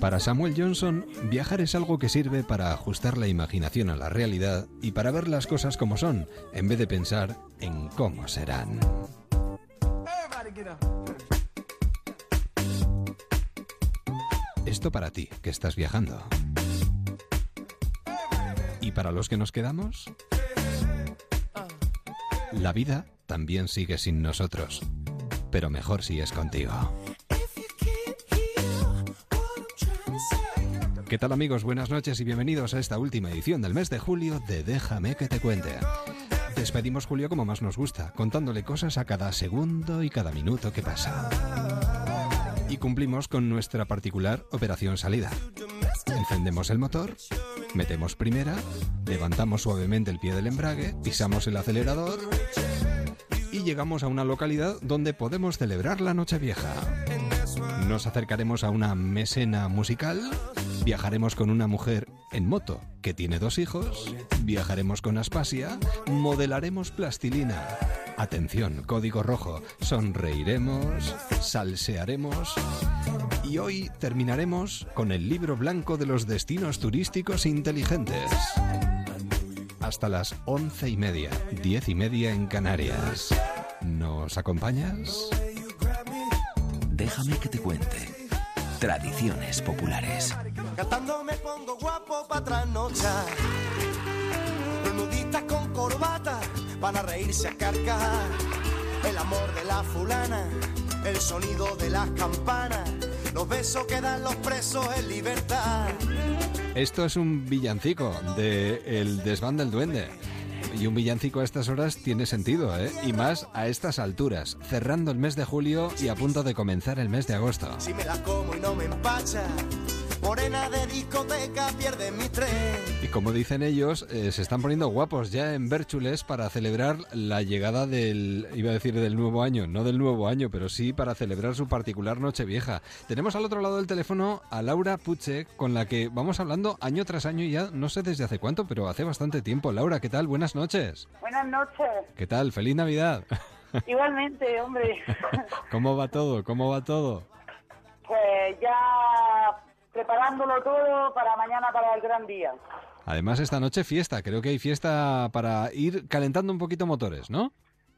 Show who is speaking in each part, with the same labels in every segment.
Speaker 1: Para Samuel Johnson, viajar es algo que sirve para ajustar la imaginación a la realidad y para ver las cosas como son, en vez de pensar en cómo serán. Esto para ti, que estás viajando. ¿Y para los que nos quedamos? La vida también sigue sin nosotros, pero mejor si es contigo. ¿Qué tal amigos? Buenas noches y bienvenidos a esta última edición del mes de julio de Déjame que te cuente. Despedimos Julio como más nos gusta, contándole cosas a cada segundo y cada minuto que pasa. Y cumplimos con nuestra particular operación salida. Encendemos el motor, metemos primera, levantamos suavemente el pie del embrague, pisamos el acelerador y llegamos a una localidad donde podemos celebrar la Nochevieja. Nos acercaremos a una mesena musical Viajaremos con una mujer en moto que tiene dos hijos. Viajaremos con Aspasia. Modelaremos plastilina. Atención, código rojo. Sonreiremos. Salsearemos. Y hoy terminaremos con el libro blanco de los destinos turísticos inteligentes. Hasta las once y media, diez y media en Canarias. ¿Nos acompañas?
Speaker 2: Déjame que te cuente. Tradiciones populares.
Speaker 3: Cantando me pongo guapo para trasnochar. Los nudistas con corbata van a reírse a carcajar. El amor de la fulana, el sonido de las campanas, los besos que dan los presos en libertad.
Speaker 1: Esto es un villancico de El desván del duende. Y un villancico a estas horas tiene sentido, ¿eh? Y más a estas alturas, cerrando el mes de julio y a punto de comenzar el mes de agosto.
Speaker 3: Si me la como y no me empacha, morena de discoteca pierde mi tren.
Speaker 1: Y como dicen ellos, eh, se están poniendo guapos ya en Bérchules para celebrar la llegada del, iba a decir del nuevo año, no del nuevo año, pero sí para celebrar su particular Nochevieja. Tenemos al otro lado del teléfono a Laura Puche, con la que vamos hablando año tras año y ya no sé desde hace cuánto, pero hace bastante tiempo. Laura, ¿qué tal? Buenas noches.
Speaker 4: Buenas noches.
Speaker 1: ¿Qué tal? Feliz Navidad.
Speaker 4: Igualmente, hombre.
Speaker 1: ¿Cómo va todo? ¿Cómo va todo?
Speaker 4: Pues ya preparándolo todo para mañana, para el gran día.
Speaker 1: Además, esta noche fiesta. Creo que hay fiesta para ir calentando un poquito motores, ¿no?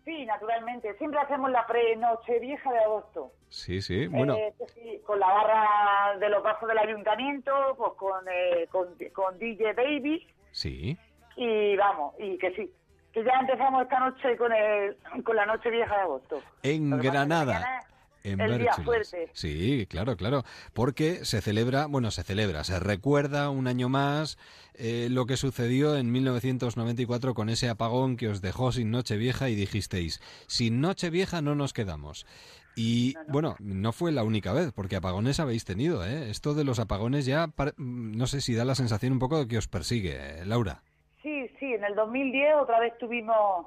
Speaker 4: Sí, naturalmente. Siempre hacemos la pre-noche vieja de agosto.
Speaker 1: Sí, sí. Bueno,
Speaker 4: Eh, sí, con la barra de los bajos del ayuntamiento, pues con, eh, con, con DJ Baby
Speaker 1: sí.
Speaker 4: y vamos, y que sí, que ya empezamos esta noche con, el, con la noche vieja de agosto.
Speaker 1: En Granada. En
Speaker 4: el día fuerte.
Speaker 1: Sí, claro, claro. Porque se celebra, bueno, se celebra, se recuerda un año más eh, lo que sucedió en 1994 con ese apagón que os dejó sin Nochevieja y dijisteis, sin Nochevieja no nos quedamos. Y bueno, no fue la única vez, porque apagones habéis tenido, ¿eh? Esto de los apagones ya, no sé si da la sensación un poco de que os persigue, eh, Laura.
Speaker 4: Sí, sí, en el 2010 otra vez tuvimos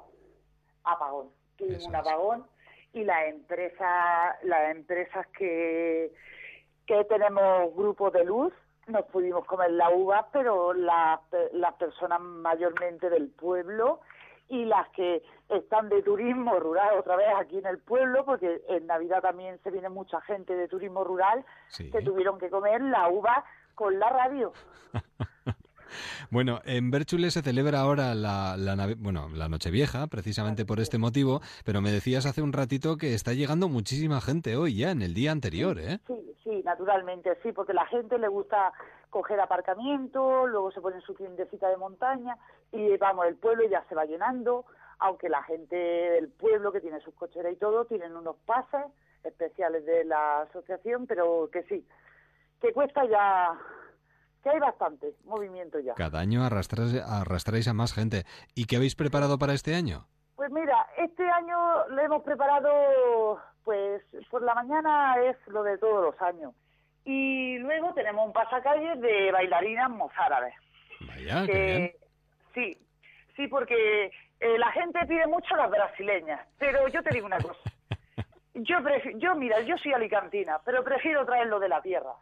Speaker 4: apagón. Tuvimos
Speaker 1: Eso
Speaker 4: un apagón y las empresas, las empresas que, que tenemos grupos de luz nos pudimos comer la uva, pero las, las personas mayormente del pueblo y las que están de turismo rural otra vez aquí en el pueblo, porque en Navidad también se viene mucha gente de turismo rural,
Speaker 1: Sí.
Speaker 4: que tuvieron que comer la uva con la radio.
Speaker 1: Bueno, en Bérchules se celebra ahora la, la, bueno, la Nochevieja, precisamente por este motivo, pero me decías hace un ratito que está llegando muchísima gente hoy ya, en el día anterior, ¿eh?
Speaker 4: Sí, sí, naturalmente, sí, porque la gente le gusta coger aparcamiento, luego se ponen su tiendecita de montaña y vamos, el pueblo ya se va llenando, aunque la gente del pueblo que tiene sus cocheras y todo tienen unos pases especiales de la asociación, pero que sí, que cuesta ya, que hay bastante movimiento ya.
Speaker 1: Cada año arrastráis, arrastráis a más gente. ¿Y qué habéis preparado para este año?
Speaker 4: Pues mira, este año le hemos preparado, pues por la mañana es lo de todos los años. Y luego tenemos un pasacalles de bailarinas mozárabes.
Speaker 1: Vaya, qué bien.
Speaker 4: que sí, sí, porque eh, la gente pide mucho las brasileñas, pero yo te digo una cosa. Yo, prefi- yo mira, yo soy alicantina, pero prefiero traerlo de la tierra.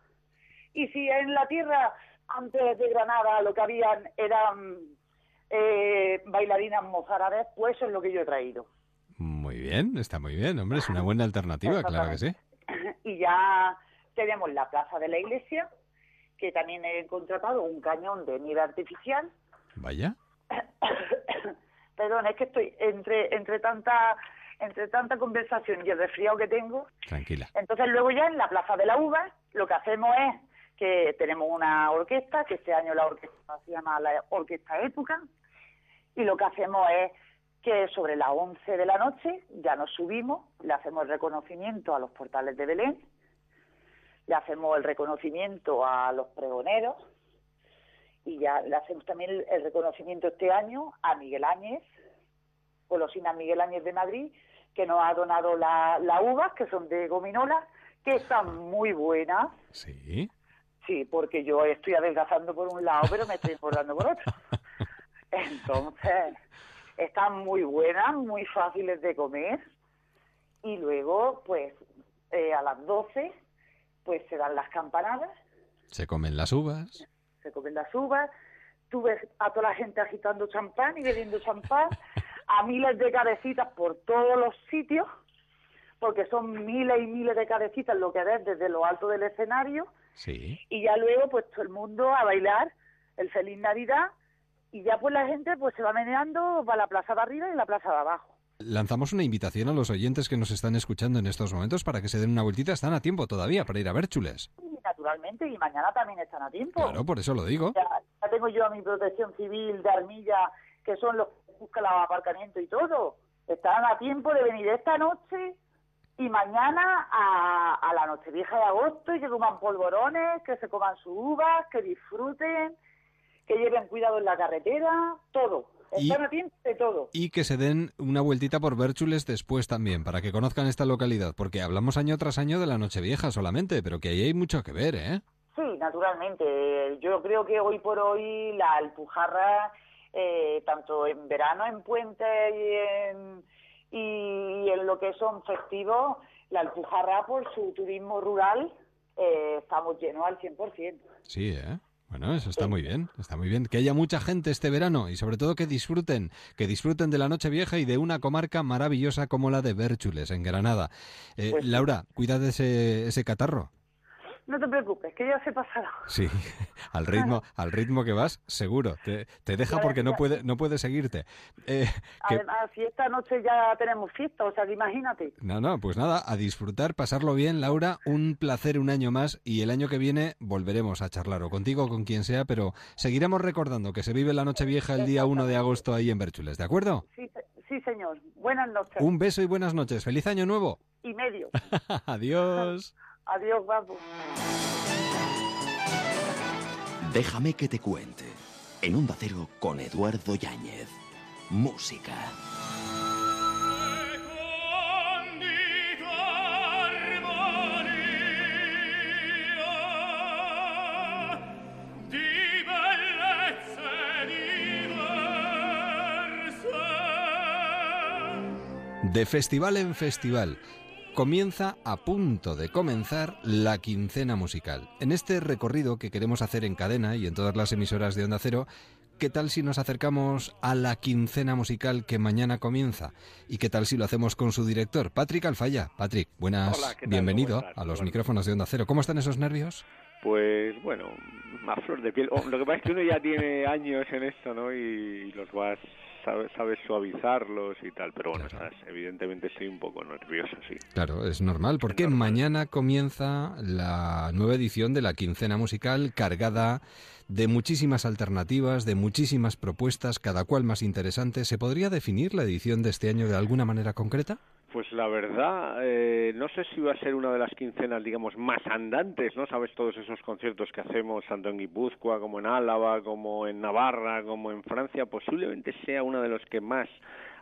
Speaker 4: Y si en la tierra, antes de Granada, lo que habían eran eh, bailarinas mozárabes, pues eso es lo que yo he traído.
Speaker 1: Muy bien, está muy bien, hombre, es una buena alternativa, claro que sí.
Speaker 4: y ya tenemos la plaza de la iglesia que también he contratado un cañón de nieve artificial.
Speaker 1: Vaya.
Speaker 4: Perdón, es que estoy entre entre tanta entre tanta conversación y el resfriado que tengo.
Speaker 1: Tranquila.
Speaker 4: Entonces luego ya en la Plaza de la Uva lo que hacemos es que tenemos una orquesta, que este año la orquesta se llama la Orquesta Época, y lo que hacemos es que sobre las 11 de la noche ya nos subimos, le hacemos el reconocimiento a los portales de Belén, le hacemos el reconocimiento a los pregoneros y ya le hacemos también el, reconocimiento este año a Miguel Áñez, golosinas Miguel Áñez de Madrid, que nos ha donado las la uvas, que son de gominola, que están muy buenas.
Speaker 1: Sí.
Speaker 4: Sí, porque yo estoy adelgazando por un lado, pero me estoy engordando por otro. Entonces, están muy buenas, muy fáciles de comer. Y luego, pues, eh, a las 12, pues se dan las campanadas,
Speaker 1: Se comen las uvas.
Speaker 4: se comen las uvas. Tú ves a toda la gente agitando champán y bebiendo champán, a miles de cabecitas por todos los sitios, porque son miles y miles de cabecitas lo que ves desde lo alto del escenario.
Speaker 1: Sí.
Speaker 4: y ya luego pues todo el mundo a bailar el feliz navidad y ya pues la gente pues se va meneando para la plaza de arriba y la plaza de abajo
Speaker 1: Lanzamos una invitación a los oyentes que nos están escuchando en estos momentos para que se den una vueltita. Están a tiempo todavía para ir a Bérchules.
Speaker 4: y naturalmente y mañana también están a tiempo
Speaker 1: Claro, por eso lo digo.
Speaker 4: ya, ya tengo yo a mi protección civil de Armilla que son los que buscan los aparcamientos y todo están a tiempo de venir esta noche y mañana a, a la noche vieja de agosto y que coman polvorones, que se coman sus uvas, que disfruten, que lleven cuidado en la carretera, todo.
Speaker 1: Y-
Speaker 4: Están tiempo de todo.
Speaker 1: Y que se den una vueltita por Bérchules después también, para que conozcan esta localidad, porque hablamos año tras año de la Nochevieja solamente, pero que ahí hay mucho que ver, ¿eh?
Speaker 4: Sí, naturalmente. Yo creo que hoy por hoy la Alpujarra, eh, tanto en verano, en puente y en, y en lo que son festivos, la Alpujarra por su turismo rural eh, estamos llenos al 100%.
Speaker 1: Sí, ¿eh? Bueno, eso está muy bien, está muy bien. Que haya mucha gente este verano y sobre todo que disfruten, que disfruten de la Nochevieja y de una comarca maravillosa como la de Bérchules, en Granada. Eh,
Speaker 4: Pues.
Speaker 1: Laura, cuida de ese, ese catarro.
Speaker 4: No te preocupes, que ya se pasará.
Speaker 1: Sí, al ritmo, al ritmo que vas, seguro. Te, te deja
Speaker 4: Ya,
Speaker 1: porque no puede, no puede seguirte. Eh, que-
Speaker 4: Además, si esta noche ya tenemos fiesta, o sea que imagínate.
Speaker 1: No, no, pues nada, a disfrutar, pasarlo bien, Laura, un placer un año más y el año que viene volveremos a charlar o contigo o con quien sea, pero seguiremos recordando que se vive la Nochevieja el día 1 de agosto ahí en Bérchules, ¿de acuerdo?
Speaker 4: Sí, sí señor. Buenas noches.
Speaker 1: Un beso y buenas noches, feliz año nuevo.
Speaker 4: Y medio.
Speaker 1: Adiós.
Speaker 4: Adiós, guapo.
Speaker 2: Déjame que te cuente. En Onda Cero con Eduardo Yáñez. Música.
Speaker 1: De festival en festival. Comienza a punto de comenzar la quincena musical. En este recorrido que queremos hacer en cadena y en todas las emisoras de Onda Cero, ¿qué tal si nos acercamos a la quincena musical que mañana comienza? ¿Y qué tal si lo hacemos con su director, Patrick Alfaya? Patrick, buenas, bienvenido a los
Speaker 5: Bueno.
Speaker 1: micrófonos de Onda Cero. ¿Cómo están esos nervios?
Speaker 5: Pues bueno, a flor de piel. Oh, lo que pasa es que uno ya tiene años en esto, ¿no? Y los vas, sabes, sabes suavizarlos y tal. Pero bueno,
Speaker 1: Claro.
Speaker 5: estás- evidentemente estoy un poco nervioso, sí.
Speaker 1: Claro, es normal, porque
Speaker 5: normal.
Speaker 1: mañana comienza la nueva edición de la quincena musical cargada de muchísimas alternativas, de muchísimas propuestas, cada cual más interesante. ¿Se podría definir la edición de este año de alguna manera concreta?
Speaker 5: Pues la verdad, eh, no sé si va a ser una de las quincenas, digamos, más andantes, ¿no? Sabes, todos esos conciertos que hacemos, tanto en Guipúzcoa como en Álava, como en Navarra, como en Francia, posiblemente sea una de los que más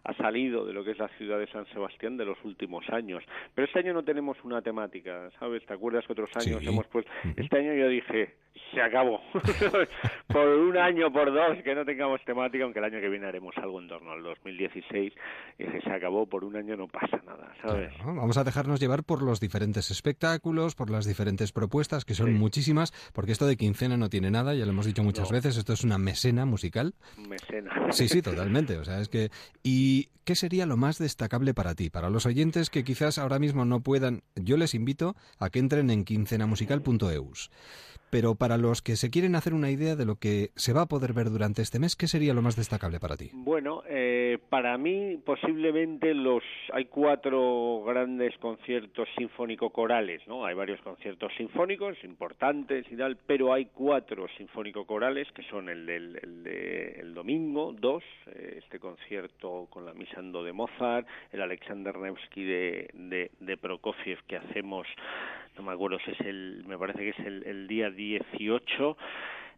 Speaker 5: ha salido de lo que es la ciudad de San Sebastián de los últimos años. Pero este año no tenemos una temática, ¿sabes? ¿Te acuerdas que otros años
Speaker 1: Sí.
Speaker 5: hemos puesto... Este año yo dije, se acabó. por un año, por dos, que no tengamos temática, aunque el año que viene haremos algo en torno al 2016. Y dije, se acabó, por un año no pasa nada, ¿sabes?
Speaker 1: Claro, Vamos a dejarnos llevar por los diferentes espectáculos, por las diferentes propuestas, que son
Speaker 5: Sí.
Speaker 1: muchísimas, porque esto de quincena no tiene nada, ya lo hemos dicho muchas
Speaker 5: No.
Speaker 1: veces, esto es una mesena musical.
Speaker 5: Mecena.
Speaker 1: Sí, sí, totalmente. O sea, es que. ¿Y qué sería lo más destacable para ti? Para los oyentes que quizás ahora mismo no puedan, yo les invito a que entren en quincenamusical.eus. pero para los que se quieren hacer una idea de lo que se va a poder ver durante este mes, ¿qué sería lo más destacable para ti?
Speaker 5: Bueno, eh, para mí posiblemente los hay cuatro grandes conciertos sinfónico-corales, ¿no? Hay varios conciertos sinfónicos importantes y tal, pero hay cuatro sinfónico-corales que son el del el de, el domingo, dos, eh, este concierto con la misando de Mozart, el Alexander Nevsky de, de, de Prokofiev que hacemos, no me acuerdo si es el, me parece que es el, el día 18,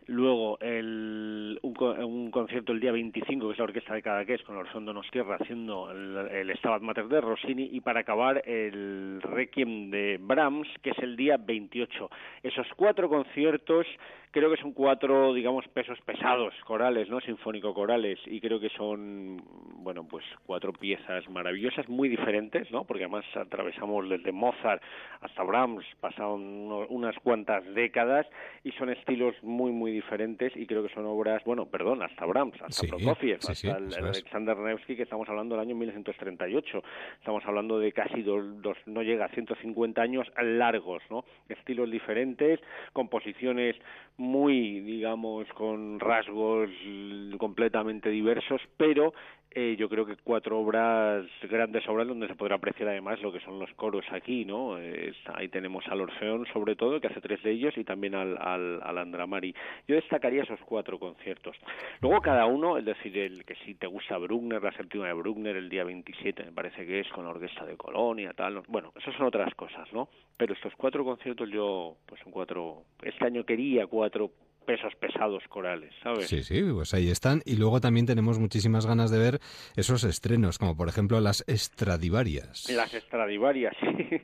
Speaker 5: Luego el, un, un, concierto el día 25, que es la Orquesta de Cadaqués, con Orson Donostierra haciendo el, el Stabat Mater de Rossini, y para acabar el Requiem de Brahms, que es el día 28. Esos cuatro conciertos creo que son cuatro, digamos, pesos pesados corales, ¿no? Sinfónico-corales, y creo que son, bueno, pues cuatro piezas maravillosas, muy diferentes, ¿no? Porque además atravesamos desde Mozart hasta Brahms, pasaron unas cuantas décadas, y son estilos muy, muy diferentes, y creo que son obras, bueno, perdón, hasta Brahms, hasta
Speaker 1: sí,
Speaker 5: Prokofiev,
Speaker 1: sí,
Speaker 5: hasta
Speaker 1: sí,
Speaker 5: el, el Alexander Nevsky, que estamos hablando del año 1938, estamos hablando de casi dos, dos no llega a 150 años largos, ¿no? Estilos diferentes, composiciones muy, digamos, con rasgos completamente diversos, pero eh, yo creo que cuatro obras, grandes obras, donde se podrá apreciar además lo que son los coros aquí, ¿no? Ahí tenemos al Orfeón, sobre todo, que hace tres de ellos, y también al, al, al Andramari. Yo destacaría esos cuatro conciertos. Luego cada uno, es decir, el que si te gusta Bruckner, la séptima de Bruckner, el día 27, me parece que es, con la Orquesta de Colonia, tal, bueno, eso son otras cosas, ¿no? Pero estos cuatro conciertos yo, pues son cuatro, este año quería cuatro pesos pesados corales, ¿sabes?
Speaker 1: Sí, sí, pues ahí están. Y luego también tenemos muchísimas ganas de ver esos estrenos, como por ejemplo las Estradivarias.
Speaker 5: Las Estradivarias, sí.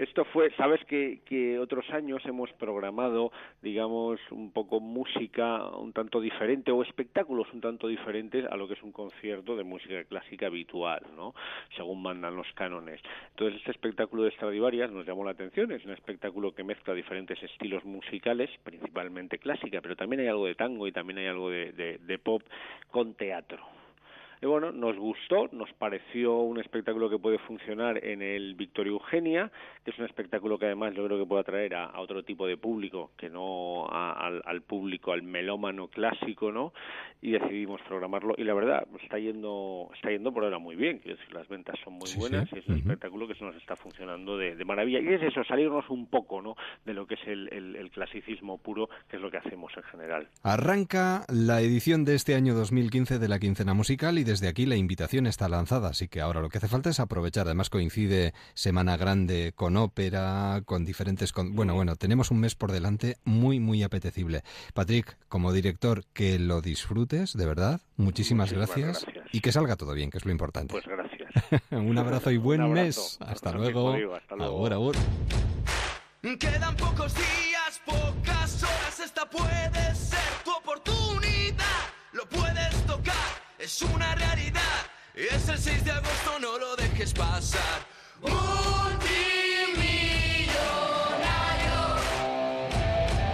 Speaker 5: Esto fue, sabes que, que otros años hemos programado, digamos, un poco música un tanto diferente o espectáculos un tanto diferentes a lo que es un concierto de música clásica habitual, ¿no? Según mandan los cánones. Entonces, este espectáculo de Stradivarias nos llamó la atención. Es un espectáculo que mezcla diferentes estilos musicales, principalmente clásica, pero también hay algo de tango y también hay algo de, pop con teatro. Y bueno, nos gustó, nos pareció un espectáculo que puede funcionar en el Victoria Eugenia, que es un espectáculo que además yo creo que puede atraer a, a otro tipo de público, que no a, al, al, público, al melómano clásico, ¿no? Y decidimos programarlo y la verdad está yendo está yendo por ahora muy bien, quiero decir, las ventas son muy
Speaker 1: sí,
Speaker 5: buenas
Speaker 1: sí.
Speaker 5: y es un
Speaker 1: uh -huh.
Speaker 5: espectáculo que se nos está funcionando de, de, maravilla. Y es eso, salirnos un poco, ¿no? De lo que es el, el, el clasicismo puro, que es lo que hacemos en general.
Speaker 1: Arranca la edición de este año 2015 de la quincena musical y desde aquí la invitación está lanzada, así que ahora lo que hace falta es aprovechar. Además coincide Semana Grande con ópera, con diferentes... Con... Bueno, bueno, tenemos un mes por delante muy, muy apetecible. Patrick, como director, que lo disfrutes, de verdad. Muchísimas,
Speaker 5: Muchísimas
Speaker 1: gracias.
Speaker 5: gracias.
Speaker 1: Y que salga todo bien, que es lo importante.
Speaker 5: Pues gracias.
Speaker 1: un abrazo y buen
Speaker 5: abrazo.
Speaker 1: mes. Hasta luego.
Speaker 5: digo, hasta luego.
Speaker 1: Ahora, ahora.
Speaker 3: Quedan pocos días, pocas horas, esta puede es una realidad. Es el 6 de agosto, no lo dejes pasar. Multimillonario.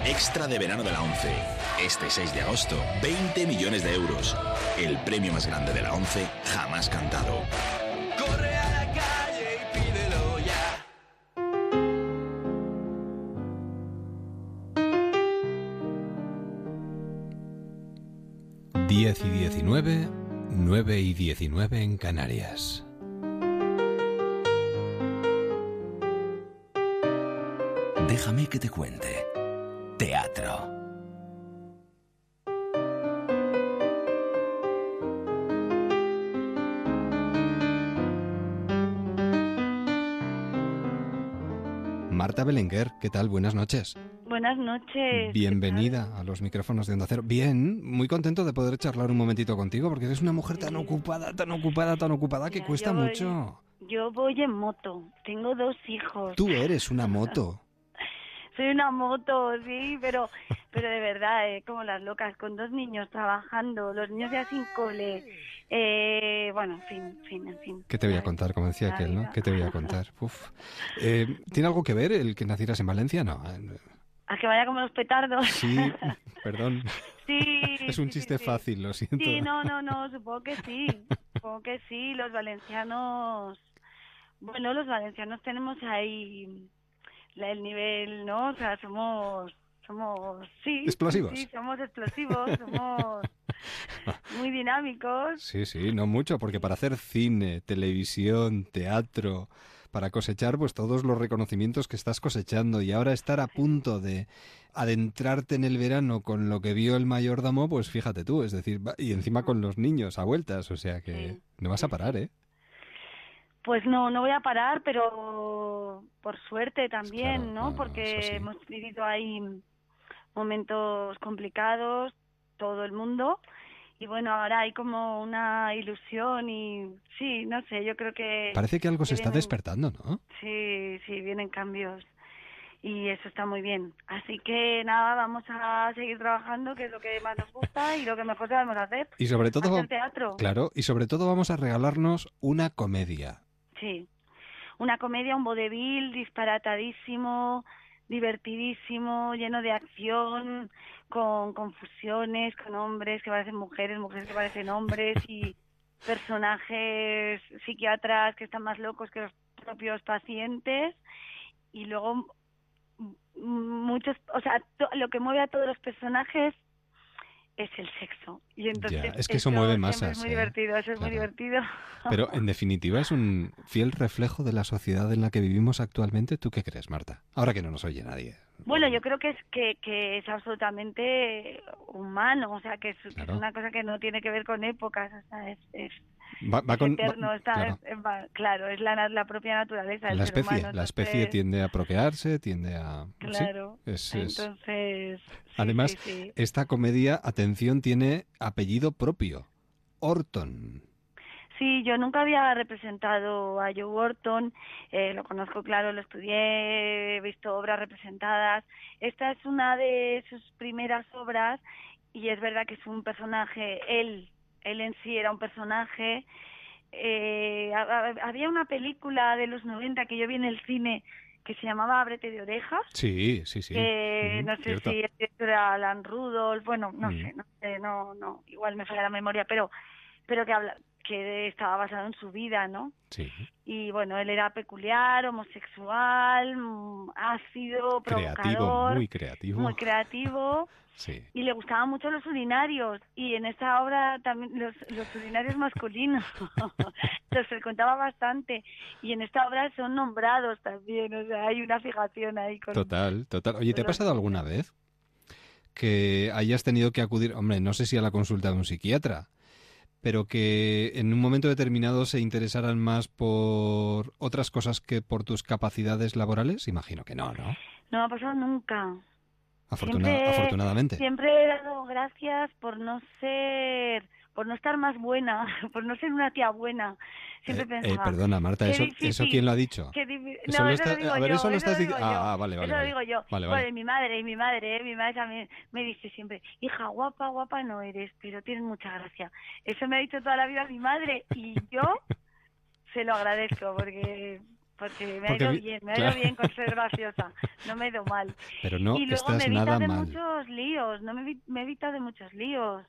Speaker 6: Extra de verano de la 11. Este 6 de agosto, 20 millones de euros. El premio más grande de la 11 jamás cantado.
Speaker 3: Corre a la calle y pídelo ya.
Speaker 1: Diez y diecinueve, nueve y diecinueve en Canarias.
Speaker 6: Déjame que te cuente. Teatro.
Speaker 1: Marta Belenguer, ¿qué tal? Buenas noches.
Speaker 7: Buenas noches.
Speaker 1: Bienvenida a los micrófonos de Onda Cero. Bien, muy contento de poder charlar un momentito contigo porque eres una mujer tan ocupada, tan ocupada, tan ocupada que
Speaker 7: Mira,
Speaker 1: cuesta
Speaker 7: yo voy-
Speaker 1: mucho.
Speaker 7: Yo voy en moto. Tengo dos hijos.
Speaker 1: Tú eres una moto.
Speaker 7: Soy una moto, sí, pero, pero de verdad, eh, como las locas, con dos niños trabajando, los niños ya sin cole. Eh, bueno, en fin, en fin, en fin.
Speaker 1: ¿Qué te voy a contar? Como decía aquel, ¿no? ¿Qué te voy a contar? Uf. Eh, ¿Tiene algo que ver el que nacieras en Valencia? No.
Speaker 7: A que vaya como los petardos.
Speaker 1: Sí, perdón.
Speaker 7: Sí,
Speaker 1: Es un
Speaker 7: sí,
Speaker 1: chiste
Speaker 7: sí.
Speaker 1: fácil, lo siento.
Speaker 7: Sí, no, no, no, supongo que sí. Supongo que sí, los valencianos. Bueno, los valencianos tenemos ahí el nivel, ¿no? O sea, somos somos, sí.
Speaker 1: ¿Explosivos?
Speaker 7: Sí, somos explosivos, somos muy dinámicos.
Speaker 1: Sí, sí, no mucho, porque para hacer cine, televisión, teatro, para cosechar pues todos los reconocimientos que estás cosechando y ahora estar a punto de adentrarte en el verano con lo que vio el mayordomo, pues fíjate tú, es decir, y encima con los niños a vueltas, o sea que no vas a parar, ¿eh?
Speaker 7: Pues no, no voy a parar, pero por suerte también,
Speaker 1: Claro,
Speaker 7: ¿no? Porque
Speaker 1: sí.
Speaker 7: hemos vivido ahí momentos complicados, todo el mundo. Y bueno, ahora hay como una ilusión y sí, no sé, yo creo que
Speaker 1: Parece que algo se está despertando, ¿no?
Speaker 7: sí, sí, vienen cambios y eso está muy bien. Así que nada, vamos a seguir trabajando, que es lo que más nos gusta y lo que mejor sabemos hacer.
Speaker 1: Y sobre todo,
Speaker 7: Hacer teatro.
Speaker 1: claro, y sobre todo vamos a regalarnos una comedia.
Speaker 7: Sí. Una comedia, un vodevil disparatadísimo, divertidísimo, lleno de acción, con confusiones, con hombres que parecen mujeres, mujeres que parecen hombres y personajes psiquiatras que están más locos que los propios pacientes. Y luego muchos, o sea, lo que mueve a todos los personajes es el sexo. Y entonces
Speaker 1: Ya, es que eso mueve masas,
Speaker 7: Es muy
Speaker 1: ¿eh?
Speaker 7: divertido, eso es muy divertido.
Speaker 1: Pero en definitiva es un fiel reflejo de la sociedad en la que vivimos actualmente. ¿Tú qué crees, Marta? Ahora que no nos oye nadie.
Speaker 7: Bueno, yo creo que es que, que es absolutamente humano, o sea, que es, que es
Speaker 1: Claro.
Speaker 7: una cosa que no tiene que ver con épocas, o sea, es, es,
Speaker 1: Va, va con, va-
Speaker 7: está-
Speaker 1: claro.
Speaker 7: es- va- claro, es la, propia naturaleza del
Speaker 1: la
Speaker 7: ser
Speaker 1: especie, la especie tiende a procrearse, tiende a... sí,
Speaker 7: Claro,
Speaker 1: es- es-
Speaker 7: entonces... sí,
Speaker 1: Además,
Speaker 7: sí.
Speaker 1: esta comedia, atención, tiene apellido propio. Orton.
Speaker 7: Sí, yo nunca había representado a Joe Orton, eh, lo conozco, claro, lo estudié, he visto obras representadas. Esta es una de sus primeras obras y es verdad que es un personaje, él, él en sí era un personaje. Eh, ha- ha- había una película de los 90 que yo vi en el cine que se llamaba Ábrete de orejas.
Speaker 1: Sí, sí, sí.
Speaker 7: que
Speaker 1: Ujú,
Speaker 7: no sé
Speaker 1: cierto.
Speaker 7: si el director era Alan Rudolph, bueno, no
Speaker 1: Mm.
Speaker 7: sé, no sé, no, no, igual me falla la memoria, pero, pero que habla, que estaba basado en su vida, ¿no?
Speaker 1: Sí.
Speaker 7: Y bueno, él era peculiar, homosexual, mm, ácido,
Speaker 1: Creativo,
Speaker 7: provocador,
Speaker 1: muy creativo.
Speaker 7: muy creativo,
Speaker 1: Sí.
Speaker 7: y le gustaban mucho los urinarios, y en esta obra también los, los urinarios masculinos, los frecuentaba bastante, y en esta obra son nombrados también, o sea, hay una fijación ahí con...
Speaker 1: Total, total. Oye, ¿te ha pasado alguna vez que hayas tenido que acudir, hombre, no sé si a la consulta de un psiquiatra, pero que en un momento determinado se interesaran más por otras cosas que por tus capacidades laborales? Imagino que no, ¿no?
Speaker 7: No me ha pasado nunca.
Speaker 1: Afortuna-
Speaker 7: Siempre-
Speaker 1: afortunadamente.
Speaker 7: Siempre he dado gracias por no ser, por no estar más buena, por no ser una tía buena. Siempre
Speaker 1: Eh, eh,
Speaker 7: pensaba.
Speaker 1: perdona, Marta, ¿eso, ¿eso quién lo ha dicho? Eso
Speaker 7: no,
Speaker 1: lo
Speaker 7: eso
Speaker 1: está-
Speaker 7: lo digo
Speaker 1: a ver,
Speaker 7: yo,
Speaker 1: eso lo estás
Speaker 7: digo
Speaker 1: dic-
Speaker 7: yo,
Speaker 1: ah, ah, vale, vale,
Speaker 7: Eso lo digo yo.
Speaker 1: Vale,
Speaker 7: Bueno,
Speaker 1: vale.
Speaker 7: y mi madre, y mi madre, ¿eh? mi madre también me dice siempre, hija, guapa, guapa no eres, pero tienes mucha gracia. Eso me ha dicho toda la vida mi madre y yo se lo agradezco porque porque me ha ido bien, me ha
Speaker 1: claro.
Speaker 7: ido bien con ser graciosa, no me he ido mal.
Speaker 1: Pero no
Speaker 7: y luego
Speaker 1: estás
Speaker 7: me evita
Speaker 1: nada
Speaker 7: de
Speaker 1: mal.
Speaker 7: muchos líos, no me, me evita de muchos líos.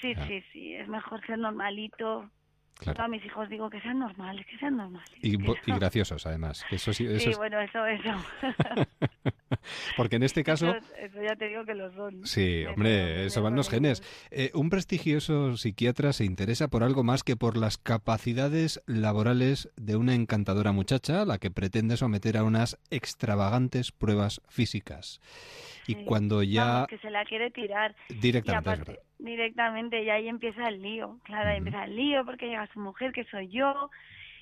Speaker 7: Sí, sí, sí, es mejor ser normalito.
Speaker 1: Claro.
Speaker 7: Yo a mis hijos digo que sean normales, que sean normales.
Speaker 1: Y,
Speaker 7: que
Speaker 1: graciosos, además. Eso sí, eso
Speaker 7: Sí,
Speaker 1: es-
Speaker 7: bueno, eso, eso.
Speaker 1: Porque en este caso...
Speaker 7: eso, eso ya te digo que lo son.
Speaker 1: Sí, hombre, eso van los genes. Eh, un prestigioso psiquiatra se interesa por algo más que por las capacidades laborales de una encantadora muchacha a la que pretende someter a unas extravagantes pruebas físicas. Y
Speaker 7: Sí.
Speaker 1: cuando ya
Speaker 7: Vamos, que se la quiere tirar.
Speaker 1: directamente
Speaker 7: directamente, y ahí empieza el lío. Claro, ahí empieza el lío porque llega su mujer, que soy yo,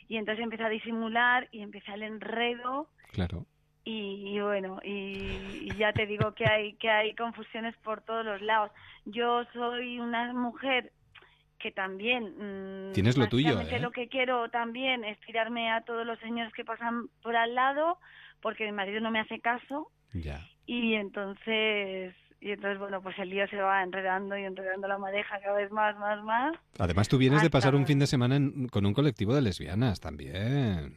Speaker 7: y entonces empieza a disimular y empieza el enredo.
Speaker 1: Claro.
Speaker 7: y, y bueno y, y ya te digo que hay que hay confusiones por todos los lados yo soy una mujer que también mm,
Speaker 1: Tienes lo tuyo, ¿eh?
Speaker 7: lo que quiero también es tirarme a todos los señores que pasan por al lado porque mi marido no me hace caso
Speaker 1: Ya.
Speaker 7: y entonces y entonces bueno pues el lío se va enredando y enredando la madeja cada vez más más más
Speaker 1: Además, tú vienes de
Speaker 7: Hasta-
Speaker 1: pasar un fin de semana en- con un colectivo de lesbianas también.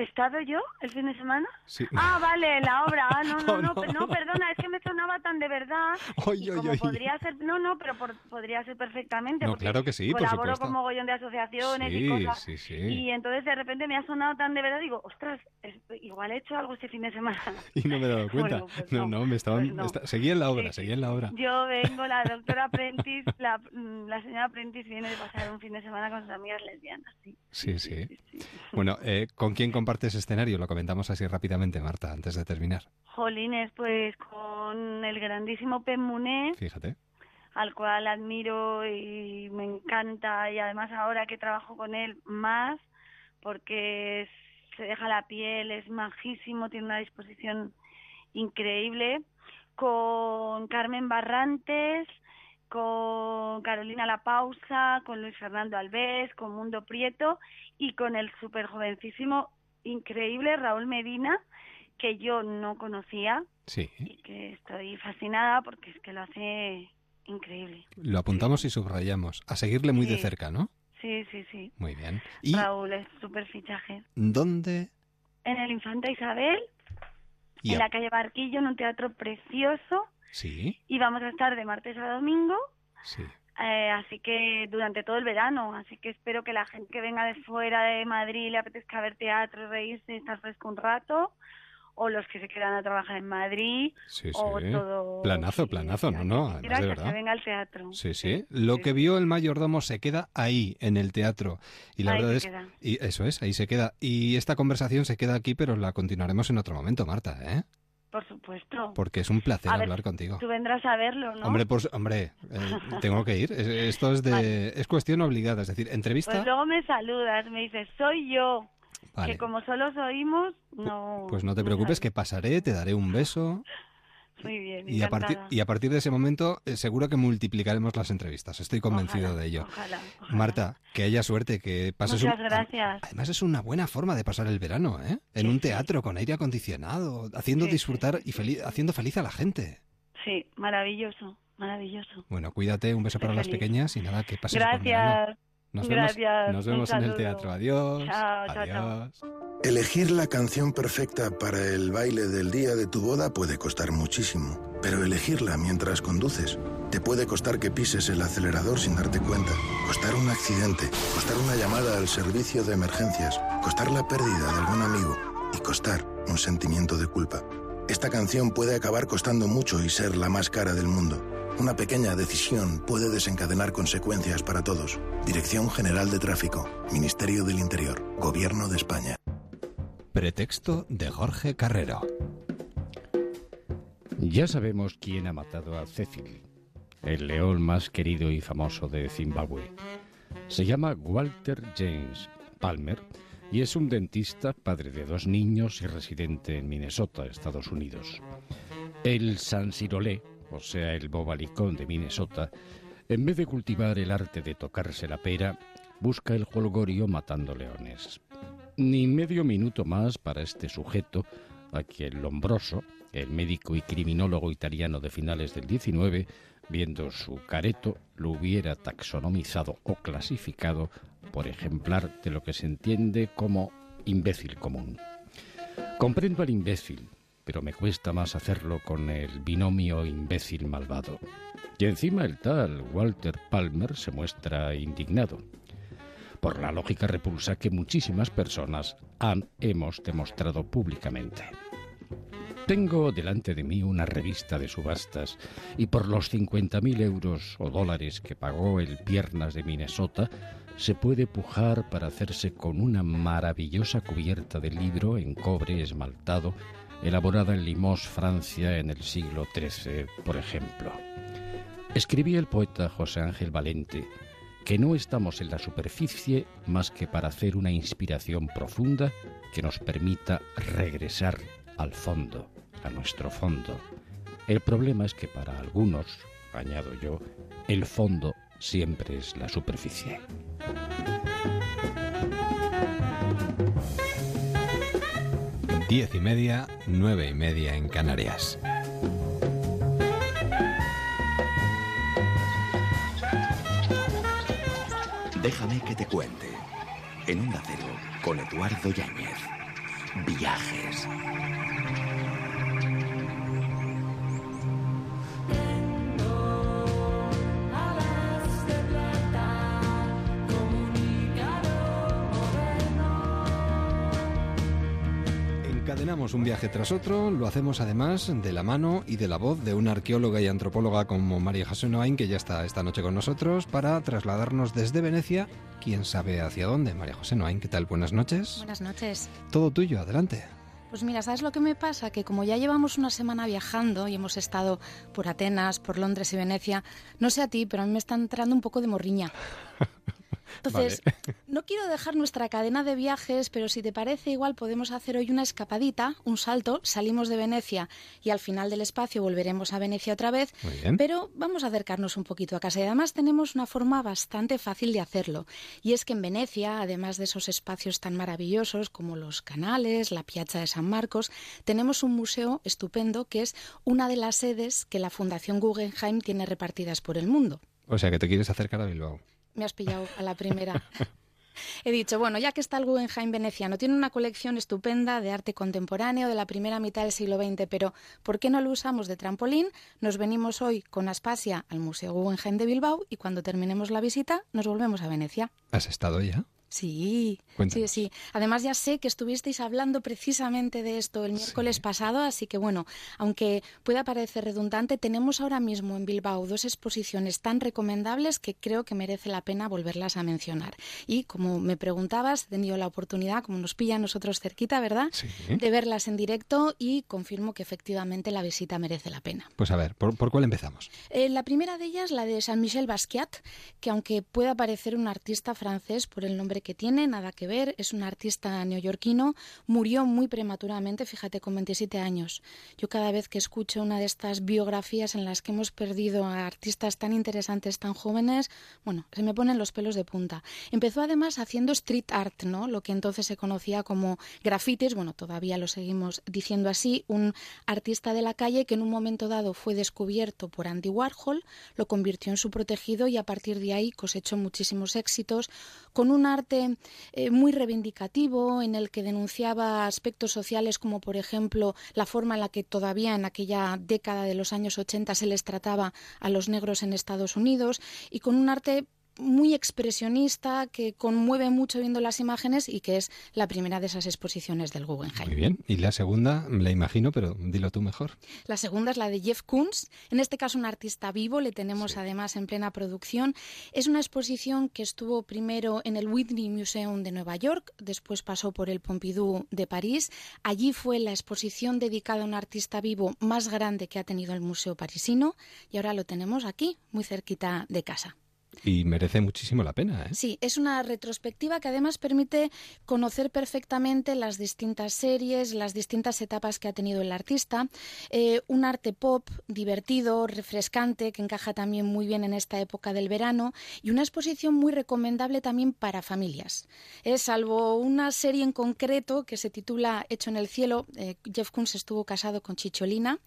Speaker 7: ¿He estado yo el fin de semana?
Speaker 1: Sí.
Speaker 7: Ah, vale, la obra. Ah, no, no, no,
Speaker 1: No, no.
Speaker 7: no, perdona, es que me sonaba tan de verdad.
Speaker 1: Oy,
Speaker 7: y
Speaker 1: oy,
Speaker 7: como
Speaker 1: oy.
Speaker 7: podría ser, no, no, pero por- podría ser perfectamente.
Speaker 1: No,
Speaker 7: porque
Speaker 1: claro que sí, por
Speaker 7: Colaboro con mogollón de asociaciones y cosas.
Speaker 1: sí, sí.
Speaker 7: Y entonces de repente me ha sonado tan de verdad, digo, ostras, es- igual he hecho algo este fin de semana.
Speaker 1: Y no me he dado cuenta.
Speaker 7: Bueno, pues
Speaker 1: no,
Speaker 7: no,
Speaker 1: me estaban...
Speaker 7: pues no.
Speaker 1: esta- seguí en la obra, seguí en la obra.
Speaker 7: Yo vengo, la doctora Prentice, la, la señora Prentice viene de pasar un fin de semana con sus amigas lesbianas, sí.
Speaker 1: Sí, sí. Bueno, eh, ¿con quién compartes escenario? Lo comentamos así rápidamente, Marta, antes de terminar.
Speaker 7: Jolines, pues con el grandísimo Pep Muné,
Speaker 1: Fíjate.
Speaker 7: al cual admiro y me encanta, y además ahora que trabajo con él más, porque se deja la piel, es majísimo, tiene una disposición increíble, con Carmen Barrantes, con Carolina La Pausa, con Luis Fernando Alves, con Mundo Prieto y con el súper jovencísimo, increíble Raúl Medina, que yo no conocía
Speaker 1: Sí.
Speaker 7: y que estoy fascinada porque es que lo hace increíble.
Speaker 1: Lo apuntamos y subrayamos. A seguirle muy de cerca, ¿no?
Speaker 7: Sí, sí, sí.
Speaker 1: Muy bien. ¿Y
Speaker 7: Raúl es súper fichaje.
Speaker 1: dónde?
Speaker 7: En el Infanta Isabel, en la calle Barquillo, en un teatro precioso.
Speaker 1: Sí,
Speaker 7: Y vamos a estar de martes a domingo,
Speaker 1: sí.
Speaker 7: Eh, así que durante todo el verano. Así que espero que la gente que venga de fuera de Madrid le apetezca ver teatro, reírse, estar fresco un rato. O los que se quedan a trabajar en Madrid.
Speaker 1: Sí,
Speaker 7: o
Speaker 1: sí.
Speaker 7: todo.
Speaker 1: Planazo, planazo, no, no, además de
Speaker 7: que
Speaker 1: verdad.
Speaker 7: venga al teatro.
Speaker 1: Sí, sí. Lo que vio el mayordomo se queda ahí, en el teatro. Y la
Speaker 7: Ahí
Speaker 1: verdad
Speaker 7: se
Speaker 1: es...
Speaker 7: queda.
Speaker 1: Y eso es, ahí se queda. Y esta conversación se queda aquí, pero la continuaremos en otro momento, Marta, ¿eh?
Speaker 7: Por supuesto.
Speaker 1: Porque es un placer
Speaker 7: A ver,
Speaker 1: hablar contigo.
Speaker 7: Tú vendrás a verlo, ¿no?
Speaker 1: Hombre, su- hombre, eh, tengo que ir. Es- Esto es de es cuestión obligada, es decir, entrevista.
Speaker 7: Pues luego me saludas, me dices, soy yo.
Speaker 1: Vale.
Speaker 7: Que como solo os oímos, no.
Speaker 1: Pues no te preocupes, que pasaré, te daré un beso
Speaker 7: Muy bien,
Speaker 1: y a partir y a partir de ese momento eh, seguro que multiplicaremos las entrevistas. Estoy convencido
Speaker 7: Ojalá,
Speaker 1: de ello.
Speaker 7: Ojalá, ojalá.
Speaker 1: Marta, que haya suerte, que pases
Speaker 7: Muchas
Speaker 1: un
Speaker 7: gracias.
Speaker 1: Además es una buena forma de pasar el verano, ¿eh? En un teatro con aire acondicionado, haciendo
Speaker 7: Sí,
Speaker 1: disfrutar y feliz, haciendo feliz a la gente.
Speaker 7: Sí, maravilloso, maravilloso.
Speaker 1: Bueno, cuídate, un beso
Speaker 7: Estoy
Speaker 1: para las pequeñas y nada, que pases buen verano.
Speaker 7: Gracias.
Speaker 1: Nos vemos, nos vemos en el teatro. Adiós.
Speaker 7: Chao, chao, chao.
Speaker 1: Adiós.
Speaker 8: Elegir la canción perfecta para el baile del día de tu boda puede costar muchísimo, pero elegirla mientras conduces te puede costar que pises el acelerador sin darte cuenta, costar un accidente, costar una llamada al servicio de emergencias, costar la pérdida de algún amigo y costar un sentimiento de culpa. Esta canción puede acabar costando mucho y ser la más cara del mundo. Una pequeña decisión puede desencadenar consecuencias para todos. Dirección General de Tráfico, Ministerio del Interior, Gobierno de España.
Speaker 1: Pretexto de Jorge Carrero.
Speaker 9: Ya sabemos quién ha matado a Cecil, el león más querido y famoso de Zimbabue. Se llama Walter James Palmer y es un dentista, padre de dos niños y residente en Minnesota, Estados Unidos. El Sansirolé, o sea, el bobalicón de Minnesota, en vez de cultivar el arte de tocarse la pera, busca el jolgorio matando leones. Ni medio minuto más para este sujeto, a quien Lombroso, el médico y criminólogo italiano de finales del 19, viendo su careto, lo hubiera taxonomizado o clasificado por ejemplar de lo que se entiende como imbécil común. Comprendo al imbécil, pero me cuesta más hacerlo con el binomio imbécil malvado. Y encima el tal Walter Palmer se muestra indignado por la lógica repulsa que muchísimas personas han, hemos demostrado públicamente. Tengo delante de mí una revista de subastas y por los 50.000 euros o dólares que pagó el Piernas de Minnesota, se puede pujar para hacerse con una maravillosa cubierta de libro en cobre esmaltado, elaborada en Limoges, Francia, en el siglo XIII, por ejemplo. Escribía el poeta José Ángel Valente que no estamos en la superficie más que para hacer una inspiración profunda que nos permita regresar al fondo, a nuestro fondo. El problema es que para algunos, añado yo, el fondo siempre es la superficie.
Speaker 1: Diez y media, nueve y media en Canarias.
Speaker 2: Déjame que te cuente. En un Cero, con Eduardo Yáñez. Viajes.
Speaker 1: Terminamos un viaje tras otro, lo hacemos además de la mano y de la voz de una arqueóloga y antropóloga como María José Noain, que ya está esta noche con nosotros, para trasladarnos desde Venecia, quién sabe hacia dónde. María José Noain, ¿qué tal? Buenas noches.
Speaker 10: Buenas noches.
Speaker 1: Todo tuyo, adelante.
Speaker 10: Pues mira, ¿sabes lo que me pasa? Que como ya llevamos una semana viajando y hemos estado por Atenas, por Londres y Venecia, no sé a ti, pero a mí me está entrando un poco de morriña. Entonces, no quiero dejar nuestra cadena de viajes, pero si te parece, igual podemos hacer hoy una escapadita, un salto, salimos de Venecia y al final del espacio volveremos a Venecia otra vez, pero vamos a acercarnos un poquito a casa y además tenemos una forma bastante fácil de hacerlo. Y es que en Venecia, además de esos espacios tan maravillosos como los canales, la Piazza de San Marcos, tenemos un museo estupendo que es una de las sedes que la Fundación Guggenheim tiene repartidas por el mundo.
Speaker 1: O sea, que te quieres acercar a Bilbao.
Speaker 10: Me has pillado a la primera. He dicho, bueno, ya que está el Guggenheim veneciano, tiene una colección estupenda de arte contemporáneo de la primera mitad del siglo XX, pero ¿por qué no lo usamos de trampolín? Nos venimos hoy con Aspasia al Museo Guggenheim de Bilbao y cuando terminemos la visita nos volvemos a Venecia.
Speaker 1: ¿Has estado ya?
Speaker 10: Sí, sí, sí. Además ya sé que estuvisteis hablando precisamente de esto el miércoles pasado, así que bueno, aunque pueda parecer redundante, tenemos ahora mismo en Bilbao dos exposiciones tan recomendables que creo que merece la pena volverlas a mencionar. Y como me preguntabas, he tenido la oportunidad, como nos pilla a nosotros cerquita, ¿verdad?
Speaker 1: Sí.
Speaker 10: De verlas en directo y confirmo que efectivamente la visita merece la pena.
Speaker 1: Pues a ver, ¿por, por cuál empezamos?
Speaker 10: Eh, la primera de ellas, la de Saint-Michel Basquiat, que aunque pueda parecer un artista francés por el nombre que tiene, nada que ver, es un artista neoyorquino, murió muy prematuramente, fíjate, con 27 años. Yo cada vez que escucho una de estas biografías en las que hemos perdido a artistas tan interesantes, tan jóvenes, bueno, se me ponen los pelos de punta. Empezó además haciendo street art, ¿no? Lo que entonces se conocía como grafitis, bueno, todavía lo seguimos diciendo así, un artista de la calle que en un momento dado fue descubierto por Andy Warhol, lo convirtió en su protegido y a partir de ahí cosechó muchísimos éxitos con un arte eh, muy reivindicativo en el que denunciaba aspectos sociales como por ejemplo la forma en la que todavía en aquella década de los años 80 se les trataba a los negros en Estados Unidos y con un arte muy expresionista, que conmueve mucho viendo las imágenes y que es la primera de esas exposiciones del Guggenheim.
Speaker 1: Muy bien. Y la segunda, la imagino, pero dilo tú mejor.
Speaker 10: La segunda es la de Jeff Koons, en este caso un artista vivo, le tenemos además en plena producción. Es una exposición que estuvo primero en el Whitney Museum de Nueva York, después pasó por el Pompidou de París. Allí fue la exposición dedicada a un artista vivo más grande que ha tenido el Museo Parisino y ahora lo tenemos aquí, muy cerquita de casa.
Speaker 1: Y merece muchísimo la pena. ¿eh?
Speaker 10: Sí, es una retrospectiva que además permite conocer perfectamente las distintas series, las distintas etapas que ha tenido el artista. Eh, un arte pop divertido, refrescante, que encaja también muy bien en esta época del verano. Y una exposición muy recomendable también para familias. Eh, salvo una serie en concreto que se titula Hecho en el cielo, eh, Jeff Koons estuvo casado con Chicholina.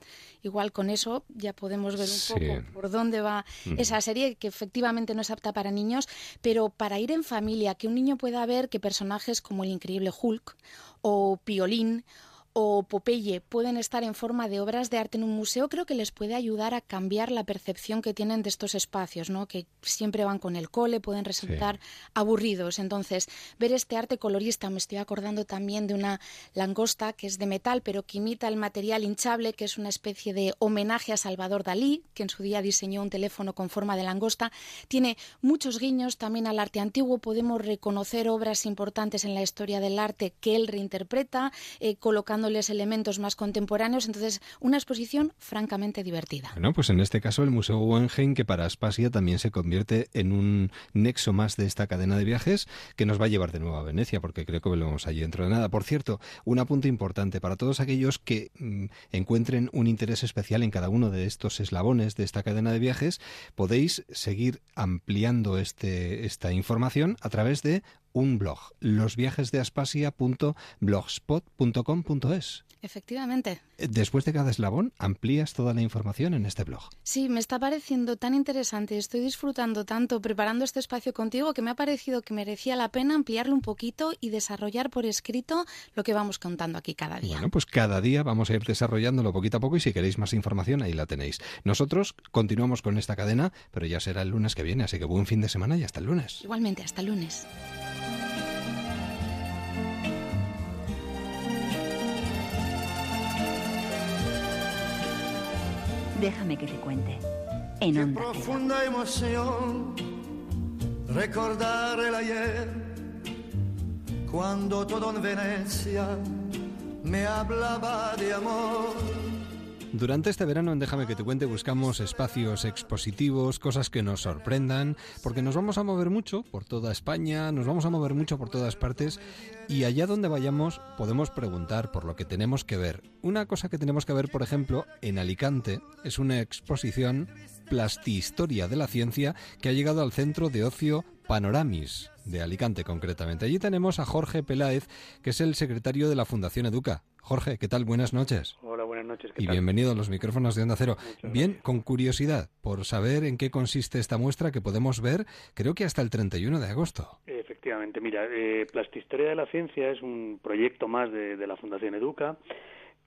Speaker 10: Igual con eso ya podemos ver un
Speaker 1: Sí.
Speaker 10: poco por dónde va
Speaker 1: Ujú.
Speaker 10: esa serie que efectivamente no es apta para niños, pero para ir en familia, que un niño pueda ver que personajes como el increíble Hulk o Piolín o Popeye pueden estar en forma de obras de arte en un museo, creo que les puede ayudar a cambiar la percepción que tienen de estos espacios, ¿no? que siempre van con el cole, pueden resultar aburridos. Entonces, ver este arte colorista, me estoy acordando también de una langosta que es de metal, pero que imita el material hinchable, que es una especie de homenaje a Salvador Dalí, que en su día diseñó un teléfono con forma de langosta. Tiene muchos guiños también al arte antiguo, podemos reconocer obras importantes en la historia del arte que él reinterpreta, eh, elementos más contemporáneos. Entonces, una exposición francamente divertida.
Speaker 1: Bueno, pues en este caso el Museo Guggenheim, que para Aspasia también se convierte en un nexo más de esta cadena de viajes que nos va a llevar de nuevo a Venecia, porque creo que volvemos allí dentro de nada. Por cierto, un apunte importante para todos aquellos que mm, encuentren un interés especial en cada uno de estos eslabones de esta cadena de viajes, podéis seguir ampliando este, esta información a través de un blog, losviajesdeaspasia.blogspot.com.es.
Speaker 10: Efectivamente.
Speaker 1: Después de cada eslabón, amplías toda la información en este blog.
Speaker 10: Sí, me está pareciendo tan interesante, estoy disfrutando tanto preparando este espacio contigo que me ha parecido que merecía la pena ampliarlo un poquito y desarrollar por escrito lo que vamos contando aquí cada día.
Speaker 1: Bueno, pues cada día vamos a ir desarrollándolo poquito a poco y si queréis más información ahí la tenéis. Nosotros continuamos con esta cadena, pero ya será el lunes que viene, así que buen fin de semana y hasta el lunes.
Speaker 10: Igualmente, hasta el lunes.
Speaker 11: Déjame que te cuente. En Onda Cero.
Speaker 3: Profunda emoción recordar el ayer cuando todo en Venecia me hablaba de amor.
Speaker 1: Durante este verano en Déjame que te cuente buscamos espacios expositivos, cosas que nos sorprendan, porque nos vamos a mover mucho por toda España, nos vamos a mover mucho por todas partes y allá donde vayamos podemos preguntar por lo que tenemos que ver. Una cosa que tenemos que ver, por ejemplo, en Alicante es una exposición Plastihistoria de la Ciencia que ha llegado al Centro de Ocio Panoramis de Alicante concretamente. Allí tenemos a Jorge Peláez, que es el secretario de la Fundación Educa. Jorge, ¿qué tal? Buenas noches.
Speaker 12: Hola, buenas noches. ¿qué
Speaker 1: Y
Speaker 12: tal?
Speaker 1: bienvenido a los micrófonos de Onda Cero.
Speaker 12: Muchas
Speaker 1: Bien, con curiosidad, por saber en qué consiste esta muestra que podemos ver, creo que hasta el 31 de agosto.
Speaker 12: Efectivamente, mira, eh, Plastihistoria de la Ciencia es un proyecto más de, de la Fundación Educa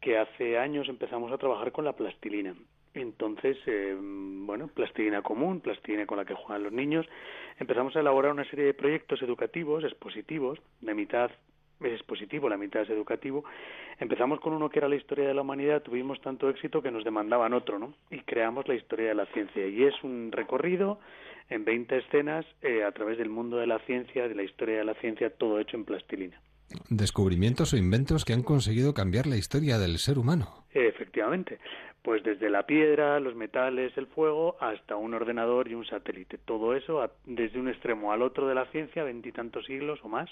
Speaker 12: que hace años empezamos a trabajar con la plastilina. Entonces, eh, bueno, plastilina común, plastilina con la que juegan los niños. Empezamos a elaborar una serie de proyectos educativos, expositivos, la mitad es expositivo, la mitad es educativo. Empezamos con uno que era la historia de la humanidad, tuvimos tanto éxito que nos demandaban otro, ¿no? Y creamos la historia de la ciencia. Y es un recorrido en 20 escenas eh, a través del mundo de la ciencia, de la historia de la ciencia, todo hecho en plastilina.
Speaker 1: Descubrimientos o inventos que han conseguido cambiar la historia del ser humano.
Speaker 12: Efectivamente, pues desde la piedra, los metales, el fuego, hasta un ordenador y un satélite. Todo eso a- desde un extremo al otro de la ciencia, veintitantos siglos o más,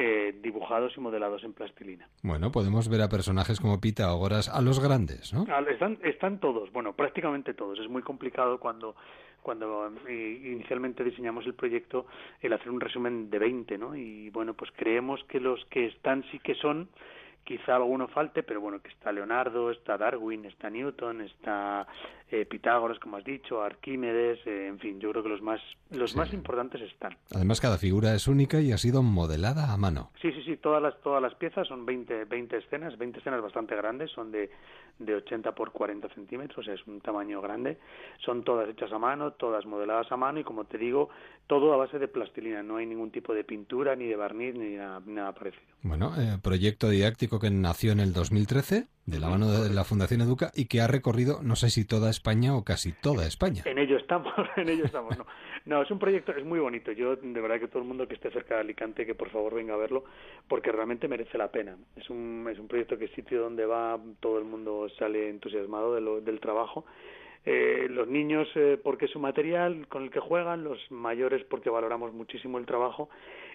Speaker 12: eh, dibujados y modelados en plastilina.
Speaker 1: Bueno, podemos ver a personajes como Pitágoras, a los grandes, ¿no?
Speaker 12: Ah, Están, están todos, bueno, prácticamente todos. Es muy complicado cuando, cuando eh, inicialmente diseñamos el proyecto el hacer un resumen de 20, ¿no? Y bueno, pues creemos que los que están sí que son, quizá alguno falte, pero bueno, que está Leonardo, está Darwin, está Newton, está eh, Pitágoras, como has dicho, Arquímedes, eh, en fin, yo creo que los más, los más importantes están.
Speaker 1: Además, cada figura es única y ha sido modelada a mano.
Speaker 12: Sí, sí, sí, todas las, todas las piezas son 20, 20 escenas, 20 escenas bastante grandes, son de, de 80 por 40 centímetros, o sea, es un tamaño grande. Son todas hechas a mano, todas modeladas a mano y, como te digo, todo a base de plastilina. No hay ningún tipo de pintura, ni de barniz, ni nada, nada parecido.
Speaker 1: Bueno, eh, proyecto didáctico que nació en el 2013 de la mano de la Fundación Educa y que ha recorrido, no sé si toda España o casi toda España.
Speaker 12: En ello estamos, en ello estamos. No, no, es un proyecto, es muy bonito. Yo, de verdad, que todo el mundo que esté cerca de Alicante, que por favor venga a verlo, porque realmente merece la pena. Es un, es un proyecto que es sitio donde va, todo el mundo sale entusiasmado de lo- del trabajo. Eh, los niños eh, porque es su material con el que juegan, los mayores porque valoramos muchísimo el trabajo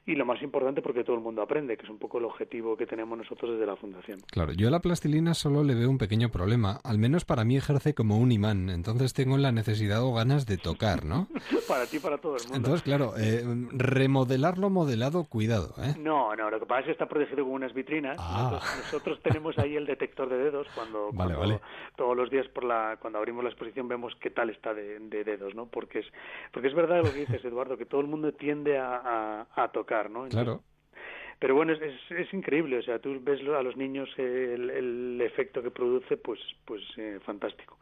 Speaker 12: y lo más importante porque todo el mundo aprende, que es un poco el objetivo que tenemos nosotros desde la Fundación.
Speaker 1: Claro, yo a la plastilina solo le veo un pequeño problema. Al menos para mí ejerce como un imán. Entonces tengo la necesidad o ganas de tocar, ¿no?
Speaker 12: para ti para todo el mundo.
Speaker 1: Entonces, claro, eh, remodelarlo modelado, cuidado, ¿eh?
Speaker 12: No, no, lo que pasa es que está protegido con unas vitrinas.
Speaker 1: Ah.
Speaker 12: Nosotros, nosotros tenemos ahí el detector de dedos cuando,
Speaker 1: Vale,
Speaker 12: cuando
Speaker 1: vale.
Speaker 12: todos los días por la cuando abrimos la exposición vemos qué tal está de, de dedos, ¿no? Porque es porque es verdad lo que dices, Eduardo, que todo el mundo tiende a, a, a tocar, ¿no? Entonces,
Speaker 1: Claro.
Speaker 12: Pero bueno, es, es, es increíble, o sea, tú ves a los niños el, el efecto que produce, pues pues eh, fantástico.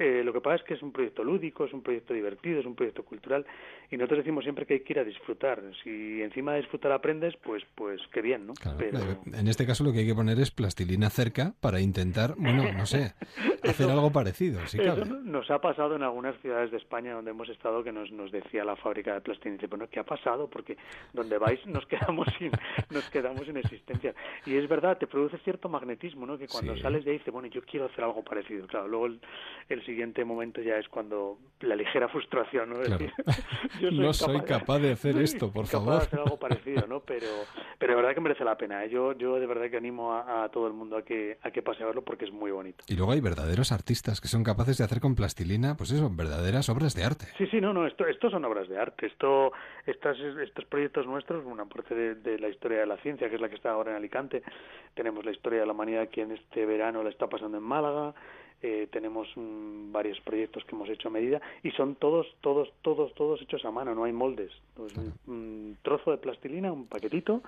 Speaker 12: Eh, lo que pasa es que es un proyecto lúdico, es un proyecto divertido, es un proyecto cultural y nosotros decimos siempre que hay que ir a disfrutar. Si encima de disfrutar aprendes, pues pues qué bien, ¿no? Pero
Speaker 1: Eh, En este caso lo que hay que poner es plastilina cerca para intentar, bueno, no sé, hacer algo parecido, si
Speaker 12: Eso nos ha pasado en algunas ciudades de España donde hemos estado que nos, nos decía la fábrica de plastilina, dice, bueno, ¿qué ha pasado? Porque donde vais nos quedamos sin, nos quedamos sin existencia. Y es verdad, te produce cierto magnetismo, ¿no? Que cuando
Speaker 1: Sí.
Speaker 12: sales de ahí dices, bueno, yo quiero hacer algo parecido. Claro, luego el, el siguiente momento ya es cuando la ligera frustración, ¿no?
Speaker 1: Claro.
Speaker 12: yo soy
Speaker 1: No soy capaz de hacer esto, por
Speaker 12: incapaz
Speaker 1: favor.
Speaker 12: de hacer algo parecido, ¿no? Pero, pero de verdad que merece la pena. ¿eh? Yo, yo de verdad que animo a, a todo el mundo a que, a que pase a verlo porque es muy bonito.
Speaker 1: Y luego hay verdaderos artistas que son capaces de hacer con plastilina, pues eso, verdaderas obras de arte.
Speaker 12: Sí, sí, no, no, esto, esto son obras de arte. Esto, estas, estos proyectos nuestros, una parte de, de la historia de la ciencia, que es la que está ahora en Alicante, tenemos la historia de la humanidad que en este verano la está pasando en Málaga, eh, tenemos mm, varios proyectos que hemos hecho a medida y son todos, todos, todos, todos hechos a mano, no hay moldes. Pues un, un trozo de plastilina, un paquetito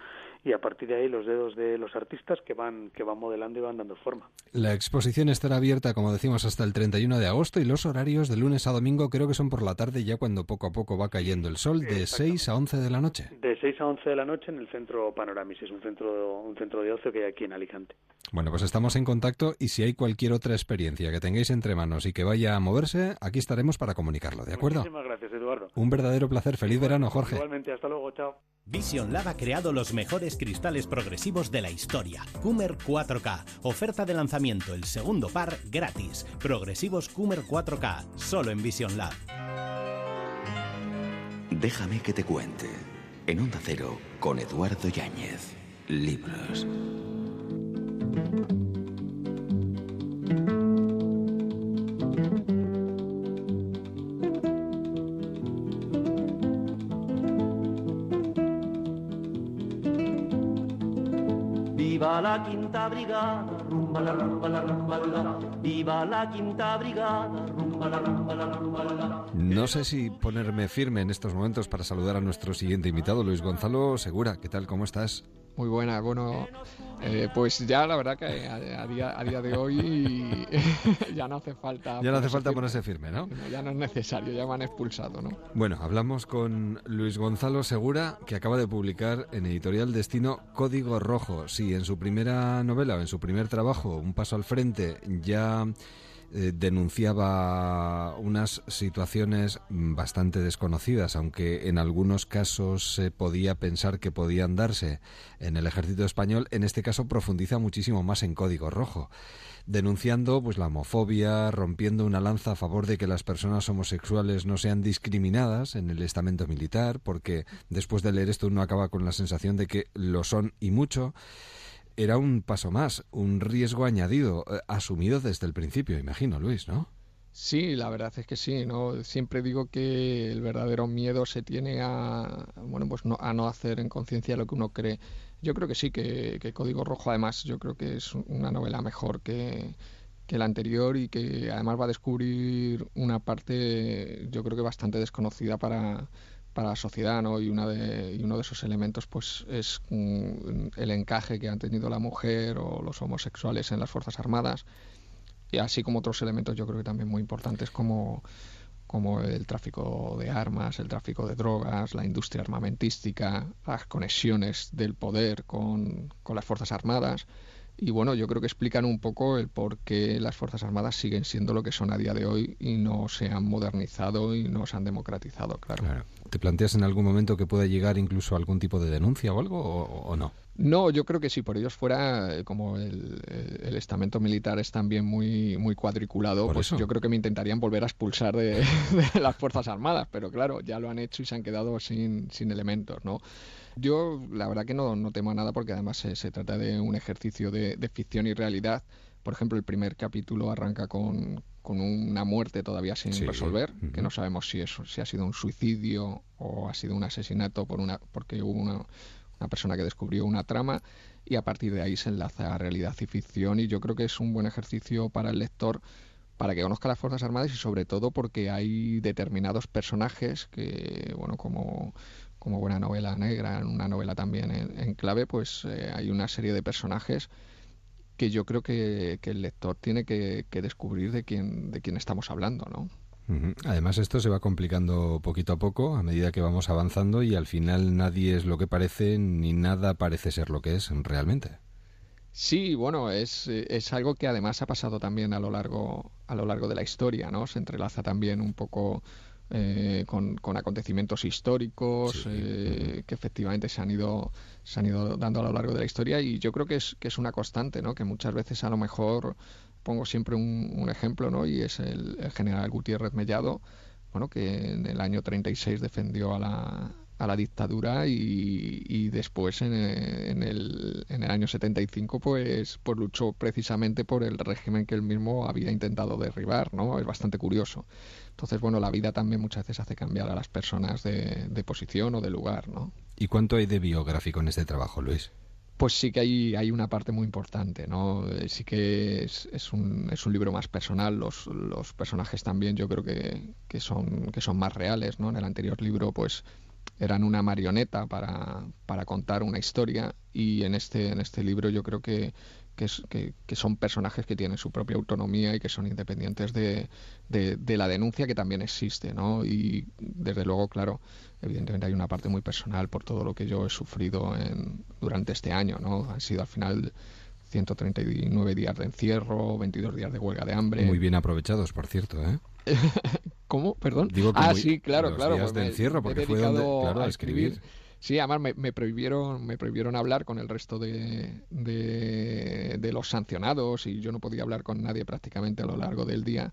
Speaker 12: y a partir de ahí los dedos de los artistas que van, que van modelando y van dando forma.
Speaker 1: La exposición estará abierta, como decimos, hasta el 31 de agosto y los horarios de lunes a domingo creo que son por la tarde, ya cuando poco a poco va cayendo el sol, de 6 a 11 de la noche.
Speaker 12: De 6 a 11 de la noche en el centro Panoramis, es un centro, un centro de ocio que hay aquí en Alicante.
Speaker 1: Bueno, pues estamos en contacto y si hay cualquier otra experiencia que tengáis entre manos y que vaya a moverse, aquí estaremos para comunicarlo, ¿de acuerdo?
Speaker 12: Muchísimas gracias, Eduardo.
Speaker 1: Un verdadero placer. Feliz verano, Jorge.
Speaker 12: Igualmente, hasta luego, chao.
Speaker 13: Vision Lab ha creado los mejores cristales progresivos de la historia. Coomer 4K. Oferta de lanzamiento, el segundo par gratis. Progresivos Coomer 4K, solo en Vision Lab.
Speaker 2: Déjame que te cuente. En Onda Cero, con Eduardo Yáñez. Libros.
Speaker 14: Viva la quinta brigada, rumba la rumba la rumba la. Viva la quinta brigada, rumba la rumba la rumba la.
Speaker 1: No sé si ponerme firme en estos momentos para saludar a nuestro siguiente invitado, Luis Gonzalo Segura. ¿Qué tal? ¿Cómo estás?
Speaker 15: Muy buena, bueno, eh, pues ya la verdad que a, a día, a día de hoy ya no hace falta.
Speaker 1: Ya no hace
Speaker 15: ponerse
Speaker 1: falta
Speaker 15: firme.
Speaker 1: ponerse firme, ¿no?
Speaker 15: No, Ya no es necesario, ya me han expulsado, ¿no?
Speaker 1: Bueno, hablamos con Luis Gonzalo Segura, que acaba de publicar en Editorial Destino Código Rojo. Sí, en su primera novela o en su primer trabajo, Un Paso al Frente, ya eh, denunciaba unas situaciones mm, bastante desconocidas, aunque en algunos casos se podía pensar que podían darse en el ejército español. En este caso profundiza muchísimo más en Código Rojo denunciando pues la homofobia, rompiendo una lanza a favor de que las personas homosexuales no sean discriminadas en el estamento militar, porque después de leer esto uno acaba con la sensación de que lo son y mucho. Era un paso más, un riesgo añadido, eh, asumido desde el principio, imagino, Luis, ¿no?
Speaker 15: Sí, la verdad es que sí, ¿no? Siempre digo que el verdadero miedo se tiene a, bueno, pues no, a no hacer en conciencia lo que uno cree. Yo creo que sí, que, que Código Rojo además yo creo que es una novela mejor que, que la anterior y que además va a descubrir una parte yo creo que bastante desconocida para, para la sociedad, ¿no? Y, uno de esos elementos pues es mm, el encaje que han tenido la mujer o los homosexuales en las Fuerzas Armadas y así como otros elementos yo creo que también muy importantes como el tráfico de armas, el tráfico de drogas, la industria armamentística, las conexiones del poder con las Fuerzas Armadas. Y bueno, yo creo que explican un poco el por qué las Fuerzas Armadas siguen siendo lo que son a día de hoy y no se han modernizado y no se han democratizado, claro.
Speaker 1: Claro. ¿Te planteas en algún momento que pueda llegar incluso algún tipo de denuncia o algo o, o no?
Speaker 15: No, yo creo que si por ellos fuera, eh, como el, estamento militar es también muy, muy cuadriculado, pues
Speaker 1: eso.
Speaker 15: yo creo que me intentarían volver a expulsar de, de las Fuerzas Armadas, pero claro, ya lo han hecho y se han quedado sin, sin elementos, ¿no? Yo la verdad que no, no temo nada porque además se, se trata de un ejercicio de, de ficción y realidad. Por ejemplo, el primer capítulo arranca con, con una muerte todavía sin
Speaker 1: Sí,
Speaker 15: resolver, que no sabemos si, es, si ha sido un suicidio o ha sido un asesinato por una, porque hubo una, una persona que descubrió una trama y a partir de ahí se enlaza a realidad y ficción y yo creo que es un buen ejercicio para el lector para que conozca las Fuerzas Armadas y sobre todo porque hay determinados personajes que, bueno, como, como buena novela negra, una novela también en, en clave, pues eh, hay una serie de personajes que yo creo que, que el lector tiene que, que descubrir de quién, de quién estamos hablando, ¿no?
Speaker 1: Además, esto se va complicando poquito a poco a medida que vamos avanzando y al final nadie es lo que parece ni nada parece ser lo que es realmente.
Speaker 15: Sí, bueno, es, es algo que además ha pasado también a lo largo, a lo largo de la historia, ¿no? Se entrelaza también un poco eh, con, con acontecimientos históricos eh, que efectivamente se han ido se han ido dando a lo largo de la historia y yo creo que es que es una constante, ¿no? Que muchas veces a lo mejor pongo siempre un, un ejemplo, ¿no? Y es el, el general Gutiérrez Mellado, bueno, que en el año 36 defendió a la, a la dictadura y, y después en, en el, en el año 75 pues, pues luchó precisamente por el régimen que él mismo había intentado derribar, ¿no? Es bastante curioso. Entonces, bueno, la vida también muchas veces hace cambiar a las personas de, de posición o de lugar, ¿no?
Speaker 1: ¿Y cuánto hay de biográfico en este trabajo, Luis?
Speaker 15: Pues sí que hay, hay una parte muy importante, ¿no? Eh, Sí que es, es, un, es un libro más personal, los, los personajes también yo creo que, que, son, que son más reales, ¿no? En el anterior libro, pues eran una marioneta para, para contar una historia y en este, en este libro yo creo que, que, es- que- son personajes que tienen su propia autonomía y que son independientes de, de- de la denuncia que también existe, ¿no? Y desde luego, claro, evidentemente hay una parte muy personal por todo lo que yo he sufrido en, durante este año, ¿no? Han sido al final 139 días de encierro, 22 días de huelga de hambre.
Speaker 1: Muy bien aprovechados, por cierto, ¿eh?
Speaker 15: ¿Cómo? Perdón.
Speaker 1: Digo que
Speaker 15: ah,
Speaker 1: muy-
Speaker 15: sí, claro,
Speaker 1: los
Speaker 15: claro.
Speaker 1: días
Speaker 15: pues
Speaker 1: de encierro, porque fue donde- claro, a escribir.
Speaker 15: Sí, además me, me prohibieron, me prohibieron hablar con el resto de, de, de los sancionados y yo no podía hablar con nadie prácticamente a lo largo del día.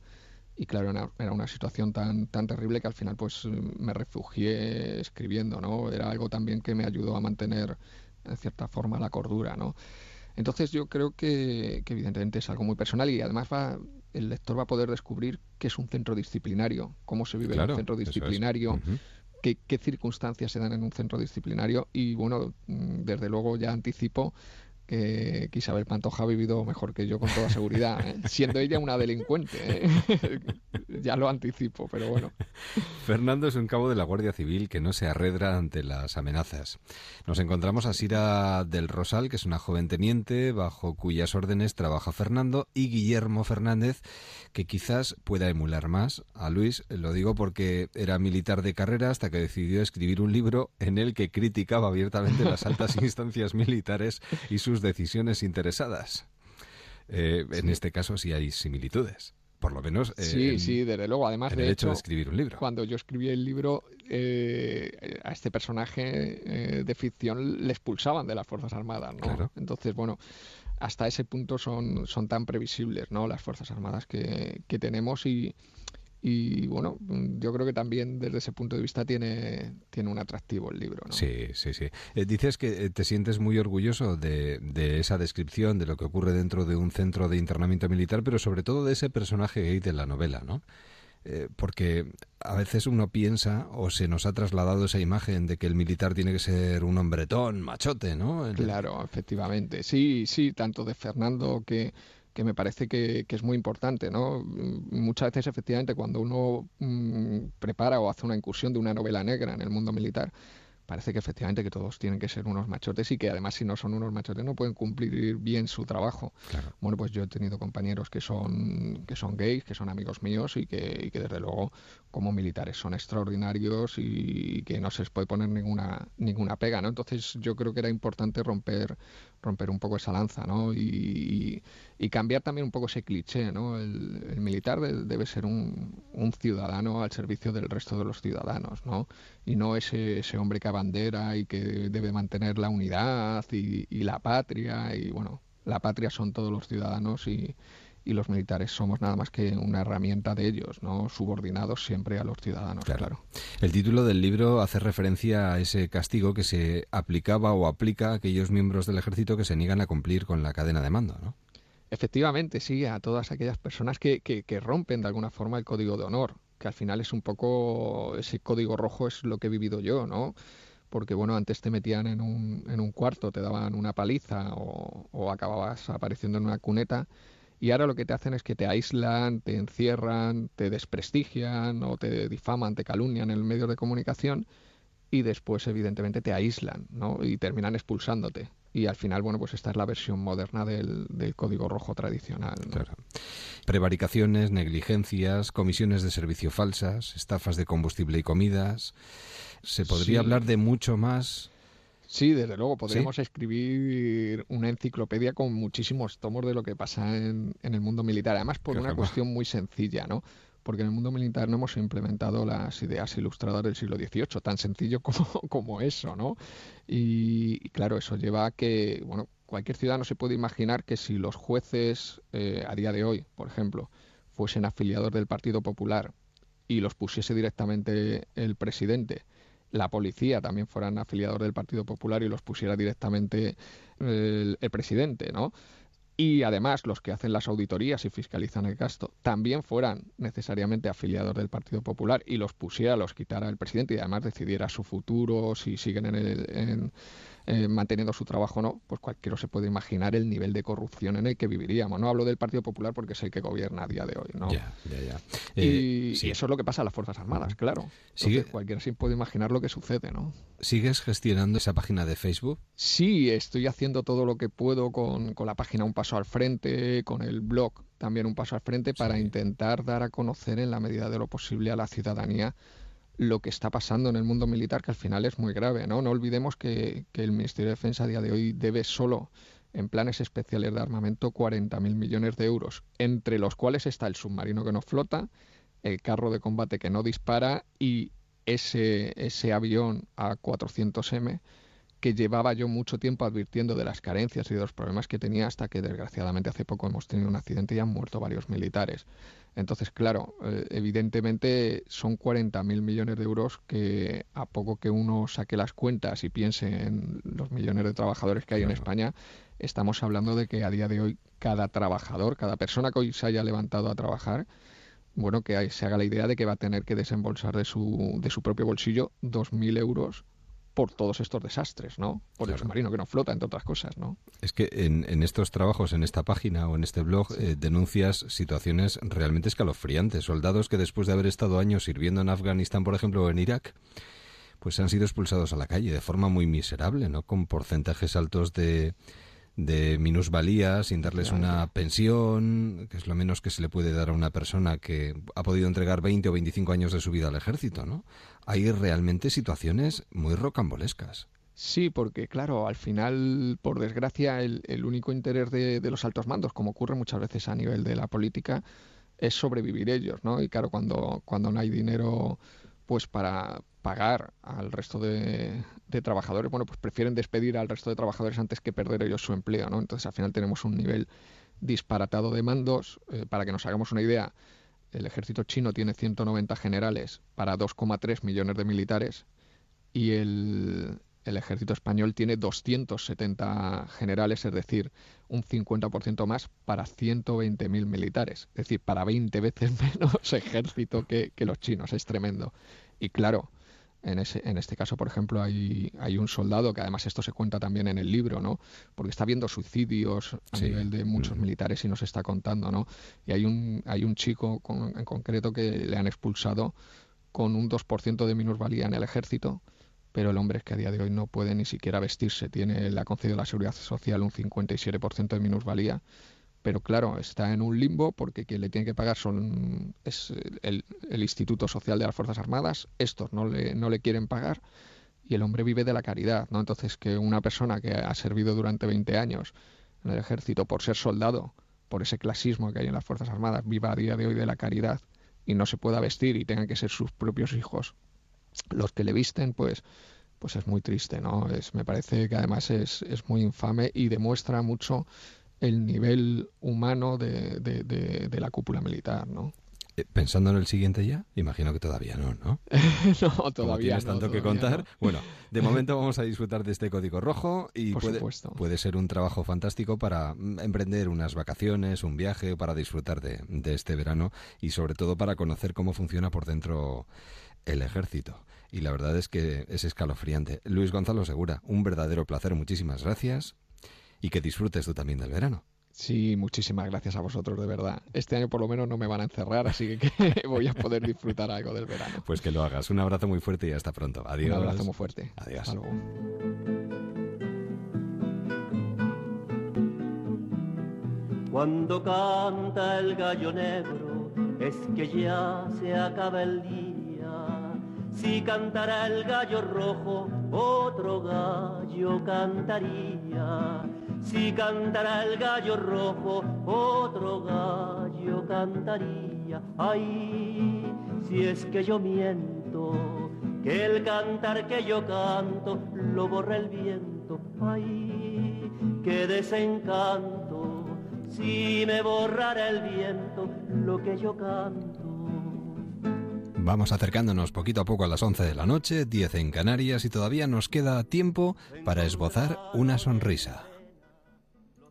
Speaker 15: Y claro, era, era una situación tan, tan terrible que al final pues me refugié escribiendo, ¿no? Era algo también que me ayudó a mantener en cierta forma la cordura, ¿no? Entonces yo creo que, que evidentemente es algo muy personal y además va, el lector va a poder descubrir qué es un centro disciplinario, cómo se vive en un centro
Speaker 1: es.
Speaker 15: disciplinario, qué, qué circunstancias se dan en un centro disciplinario y bueno, mm, desde luego ya anticipo que, que Isabel Pantoja ha vivido mejor que yo con toda seguridad, ¿eh? siendo ella una delincuente. ¿eh? ya lo anticipo, pero bueno.
Speaker 1: Fernando es un cabo de la Guardia Civil que no se arredra ante las amenazas. Nos encontramos a Sira del Rosal, que es una joven teniente bajo cuyas órdenes trabaja Fernando, y Guillermo Fernández, que quizás pueda emular más a Luis. Lo digo porque era militar de carrera hasta que decidió escribir un libro en el que criticaba abiertamente las altas instancias militares y sus decisiones interesadas. Eh, En este caso sí hay similitudes. Por lo menos eh,
Speaker 15: Sí,
Speaker 1: en-
Speaker 15: sí, desde luego. Además, de
Speaker 1: el hecho de escribir un libro.
Speaker 15: Cuando yo escribí el libro, eh, a este personaje eh, de ficción le expulsaban de las Fuerzas Armadas, ¿no?
Speaker 1: Claro.
Speaker 15: Entonces, bueno, hasta ese punto son, son tan previsibles, ¿no? Las Fuerzas Armadas que, que tenemos y, y, bueno, mm, yo creo que también desde ese punto de vista tiene, tiene un atractivo el libro, ¿no?
Speaker 1: Sí, sí, sí. Eh, dices que eh, te sientes muy orgulloso de, de esa descripción de lo que ocurre dentro de un centro de internamiento militar, pero sobre todo de ese personaje gay de la novela, ¿no? Eh, porque a veces uno piensa o se nos ha trasladado esa imagen de que el militar tiene que ser un hombretón, machote, ¿no? El-
Speaker 15: Claro, efectivamente. Sí, sí, tanto de Fernando que, que me parece que, que es muy importante, ¿no? Mm, Muchas veces, efectivamente, cuando uno mm, prepara o hace una incursión de una novela negra en el mundo militar, parece que efectivamente que todos tienen que ser unos machotes y que además si no son unos machotes no pueden cumplir bien su trabajo. Bueno, pues yo he tenido compañeros que son que son gays, que son amigos míos y que, y que desde luego como militares son extraordinarios y que no se les puede poner ninguna ninguna pega, ¿no? Entonces yo creo que era importante romper romper un poco esa lanza, ¿no? Y, y cambiar también un poco ese cliché, ¿no? El, el militar de- debe ser un, un ciudadano al servicio del resto de los ciudadanos, ¿no? Y no ese, ese hombre que abandera y que debe mantener la unidad y, y la patria y bueno, la patria son todos los ciudadanos y, y los militares somos nada más que una herramienta de ellos, ¿no? Subordinados siempre a los ciudadanos, claro.
Speaker 1: El título del libro hace referencia a ese castigo que se aplicaba o aplica a aquellos miembros del ejército que se niegan a cumplir con la cadena de mando, ¿no?
Speaker 15: Efectivamente, sí, a todas aquellas personas que, que, que rompen de alguna forma el código de honor, que al final es un poco, ese código rojo es lo que he vivido yo, ¿no? Porque bueno, antes te metían en un, en un cuarto, te daban una paliza o, o acababas apareciendo en una cuneta y ahora lo que te hacen es que te aíslan, te encierran, te desprestigian o te difaman, te calumnian en medios de comunicación y después evidentemente te aíslan, ¿no? Y terminan expulsándote. Y al final, bueno, pues esta es la versión moderna del, del código rojo tradicional. ¿no?
Speaker 1: Prevaricaciones, negligencias, comisiones de servicio falsas, estafas de combustible y comidas. Se podría
Speaker 15: Sí.
Speaker 1: hablar de mucho más.
Speaker 15: Sí, desde luego, podríamos escribir una enciclopedia con muchísimos tomos de lo que pasa en, en el mundo militar. Además, por una cuestión muy sencilla, ¿no? Porque en el mundo militar no hemos implementado las ideas ilustradas del siglo XVIII, tan sencillo como, como eso, ¿no? Y, y claro, eso lleva a que, bueno, cualquier ciudadano se puede imaginar que si los jueces eh, a día de hoy, por ejemplo, fuesen afiliados del Partido Popular y los pusiese directamente el presidente, la policía también fueran afiliados del Partido Popular y los pusiera directamente el, presidente, ¿no? Y además los que hacen las auditorías y fiscalizan el gasto también fueran necesariamente afiliados del Partido Popular y los pusiera, los quitara el presidente y además decidiera su futuro, si siguen en el, en, eh, manteniendo su trabajo o no, pues cualquiera se puede imaginar el nivel de corrupción en el que viviríamos. No hablo del Partido Popular porque es el que gobierna a día de hoy, ¿no?
Speaker 1: Ya, ya, ya.
Speaker 15: Y,
Speaker 1: Eh, sí.
Speaker 15: y eso es lo que pasa a las Fuerzas Armadas, claro. Entonces,
Speaker 1: Sigue-
Speaker 15: cualquiera se puede imaginar lo que sucede, ¿no?
Speaker 1: ¿Sigues gestionando esa página de Facebook?
Speaker 15: Sí, estoy haciendo todo lo que puedo con, con la página Un Paso al Frente, con el blog también Un Paso al Frente, para intentar dar a conocer en la medida de lo posible a la ciudadanía lo que está pasando en el mundo militar, que al final es muy grave, ¿no? No olvidemos que, que el Ministerio de Defensa a día de hoy debe solo en planes especiales de armamento 40.000 millones de euros, entre los cuales está el submarino que no flota, el carro de combate que no dispara y ese, ese avión A400M que llevaba yo mucho tiempo advirtiendo de las carencias y de los problemas que tenía hasta que desgraciadamente hace poco hemos tenido un accidente y han muerto varios militares. Entonces, claro, eh, evidentemente son 40.000 millones de euros que a poco que uno saque las cuentas y piense en los millones de trabajadores que hay en España, estamos hablando de que a día de hoy cada trabajador, cada persona que hoy se haya levantado a trabajar, bueno, que se haga la idea de que va a tener que desembolsar de su, de su propio bolsillo 2.000 euros por todos estos desastres, ¿no? Por el submarino que no flota, entre otras cosas, ¿no?
Speaker 1: Es que en, estos trabajos, en esta página o en este blog, eh, denuncias situaciones realmente escalofriantes. Soldados que después de haber estado años sirviendo en Afganistán, por ejemplo, o en Irak, pues han sido expulsados a la calle de forma muy miserable, ¿no? Con porcentajes altos de, de minusvalía, sin darles una pensión, que es lo menos que se le puede dar a una persona que ha podido entregar 20 o 25 años de su vida al ejército, ¿no? Hay realmente situaciones muy rocambolescas.
Speaker 15: Sí, porque claro, al final, por desgracia, el, único interés de, de, los altos mandos, como ocurre muchas veces a nivel de la política, es sobrevivir ellos, ¿no? Y claro, cuando, cuando no hay dinero pues para pagar al resto de, trabajadores, bueno, pues prefieren despedir al resto de trabajadores antes que perder ellos su empleo, ¿no? Entonces al final tenemos un nivel disparatado de mandos. Eh, para que nos hagamos una idea, el ejército chino tiene 190 generales para 2,3 millones de militares y el, el ejército español tiene 270 generales, es decir, un 50% más para 120.000 militares, es decir, para 20 veces menos ejército que, los chinos, es tremendo. Y claro, en, ese, en este caso, por ejemplo, hay, hay un soldado, que además esto se cuenta también en el libro, ¿no? Porque está viendo suicidios a nivel de muchos mm. militares y nos está contando, ¿no? Y hay un, hay un chico en concreto que le han expulsado con un 2% de minusvalía en el ejército pero el hombre es que a día de hoy no puede ni siquiera vestirse. Tiene, le ha concedido la seguridad social un 57% de minusvalía, pero claro, está en un limbo porque quien le tiene que pagar son es el, Instituto Social de las Fuerzas Armadas, estos no le, no le quieren pagar y el hombre vive de la caridad, ¿no? Entonces que una persona que ha servido durante 20 años en el ejército por ser soldado, por ese clasismo que hay en las Fuerzas Armadas, viva a día de hoy de la caridad y no se pueda vestir y tengan que ser sus propios hijos los que le visten, pues, pues es muy triste, ¿no? Es, me parece que además es, es muy infame y demuestra mucho el nivel humano de, de, la cúpula militar, ¿no?
Speaker 1: Eh, Pensando en el siguiente ya, imagino que todavía no, ¿no?
Speaker 15: no, todavía
Speaker 1: tienes tanto que contar. Bueno, de momento vamos a disfrutar de este código rojo y puede, puede, ser un trabajo fantástico para mm, emprender unas vacaciones, un viaje, para disfrutar de, de este verano y sobre todo para conocer cómo funciona por dentro el ejército. Y la verdad es que es escalofriante. Luis Gonzalo Segura, un verdadero placer, muchísimas gracias y que disfrutes tú también del verano.
Speaker 15: Sí, muchísimas gracias a vosotros, de verdad. Este año por lo menos no me van a encerrar, así que, voy a poder disfrutar algo del verano.
Speaker 1: Pues que lo hagas. Un abrazo muy fuerte y hasta pronto. Adiós.
Speaker 15: Un abrazo muy fuerte.
Speaker 1: Adiós.
Speaker 14: Cuando canta el gallo negro, es que ya se acaba el día si cantara el gallo rojo, otro gallo cantaría. Si cantara el gallo rojo, otro gallo cantaría. Ay, si es que yo miento, que el cantar que yo canto lo borra el viento. Ay, qué desencanto, si me borrara el viento lo que yo canto.
Speaker 1: Vamos acercándonos poquito a poco a las 11 de la noche, 10 en Canarias y todavía nos queda tiempo para esbozar una sonrisa.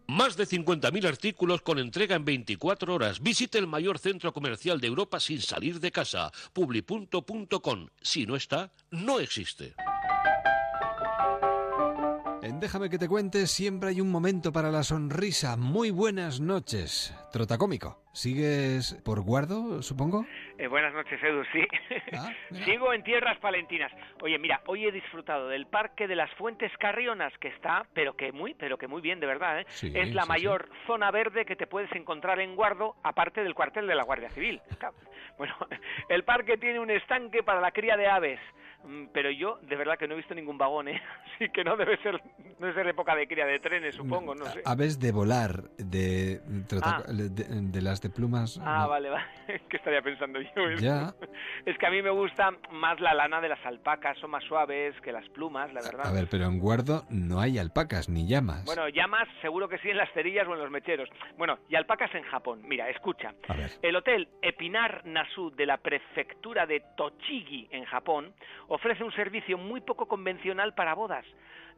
Speaker 16: Más de 50.000 artículos con entrega en 24 horas. Visite el mayor centro comercial de Europa sin salir de casa. Publipunto.com. Si no está, no existe.
Speaker 1: En Déjame que te cuente, siempre hay un momento para la sonrisa. Muy buenas noches. Trotacómico. ¿Sigues por guardo, supongo?
Speaker 17: Eh, buenas noches, Edu, sí. Ah, Sigo en tierras palentinas. Oye, mira, hoy he disfrutado del Parque de las Fuentes Carrionas, que está, pero que muy, pero que muy bien, de verdad, ¿eh? es la mayor zona verde que te puedes encontrar en Guardo, aparte del cuartel de la Guardia Civil. Bueno, el parque tiene un estanque para la cría de aves, pero yo de verdad que no he visto ningún vagón, ¿eh? Así que no debe ser, no debe ser época de cría de trenes, supongo, no sé.
Speaker 1: Aves de volar, de,
Speaker 17: Ah.
Speaker 1: de, de las de plumas.
Speaker 17: Ah,
Speaker 1: no.
Speaker 17: vale, vale. ¿Qué estaría pensando yo?
Speaker 1: Ya.
Speaker 17: Es que a mí me gusta más la lana de las alpacas, son más suaves que las plumas, la verdad.
Speaker 1: A ver, pero en Guardo no hay alpacas ni llamas.
Speaker 17: Bueno, llamas seguro que sí en las cerillas o en los mecheros. Bueno, y alpacas en Japón. Mira, escucha.
Speaker 1: A ver.
Speaker 17: El hotel Epinar Nasu de la prefectura de Tochigi, en Japón, ofrece un servicio muy poco convencional para bodas.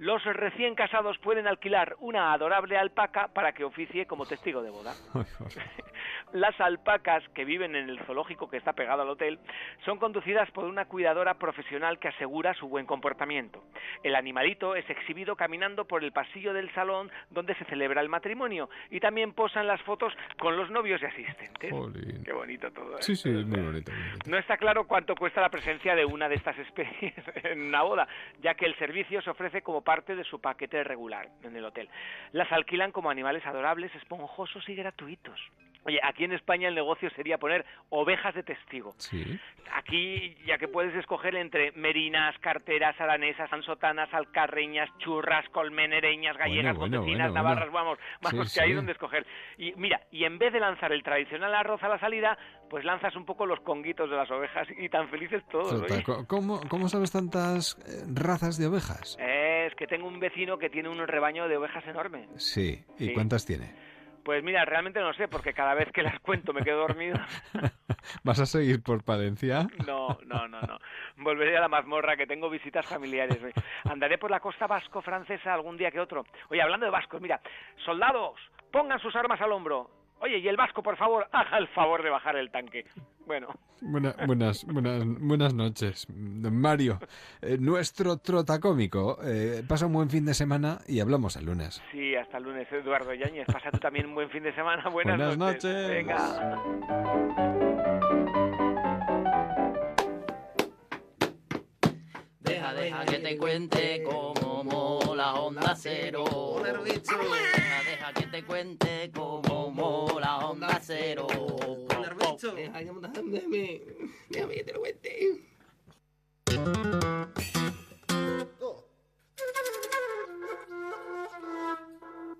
Speaker 17: Los recién casados pueden alquilar una adorable alpaca para que oficie como testigo de boda. Las alpacas que viven en el zoológico que está pegado al hotel son conducidas por una cuidadora profesional que asegura su buen comportamiento. El animalito es exhibido caminando por el pasillo del salón donde se celebra el matrimonio y también posan las fotos con los novios y asistentes.
Speaker 1: Jolín.
Speaker 17: Qué bonito todo. ¿eh?
Speaker 1: Sí, sí, es muy bonito.
Speaker 17: No está claro cuánto cuesta la presencia de una de estas especies en una boda, ya que el servicio se ofrece como parte de su paquete regular en el hotel. Las alquilan como animales adorables, esponjosos y gratuitos. Oye, aquí en España el negocio sería poner ovejas de testigo.
Speaker 1: Sí.
Speaker 17: Aquí, ya que puedes escoger entre merinas, carteras, aranesas, ansotanas, alcarreñas, churras, colmenereñas, gallegas,
Speaker 1: Bueno, bueno,
Speaker 17: montesinas,
Speaker 1: bueno,
Speaker 17: navarras, vamos, vamos,
Speaker 1: Sí,
Speaker 17: que hay
Speaker 1: sí.
Speaker 17: donde escoger. Y mira, y en vez de lanzar el tradicional arroz a la salida, pues lanzas un poco los conguitos de las ovejas y tan felices todos.
Speaker 1: Tota,
Speaker 17: oye.
Speaker 1: co- ¿Cómo, ¿Cómo sabes tantas eh, razas de ovejas?
Speaker 17: Es que tengo un vecino que tiene un rebaño de ovejas enorme.
Speaker 1: Sí. ¿Y cuántas tiene?
Speaker 17: Pues mira, realmente no sé, porque cada vez que las cuento me quedo dormido.
Speaker 1: ¿Vas a seguir por Palencia?
Speaker 17: No, no, no, no. Volveré a la mazmorra, que tengo visitas familiares. Andaré por la costa vasco-francesa algún día que otro. Oye, hablando de vascos, mira, soldados, pongan sus armas al hombro. Oye, y el vasco, por favor, haga el favor de bajar el tanque. Bueno,
Speaker 1: Buena- buenas, buenas, buenas noches, don Mario. Eh, nuestro trotacómico. Eh, pasa un buen fin de semana y hablamos el lunes.
Speaker 17: sí, hasta el lunes, Eduardo Yáñez. Pasa tú también un buen fin de semana. Buenas,
Speaker 1: Buenas noches.
Speaker 17: Venga.
Speaker 18: Deja, deja que te cuente cómo mola Onda Cero. Deja, deja que te cuente cómo mola Onda Cero. Deja que déjame, déjame que te lo cuente.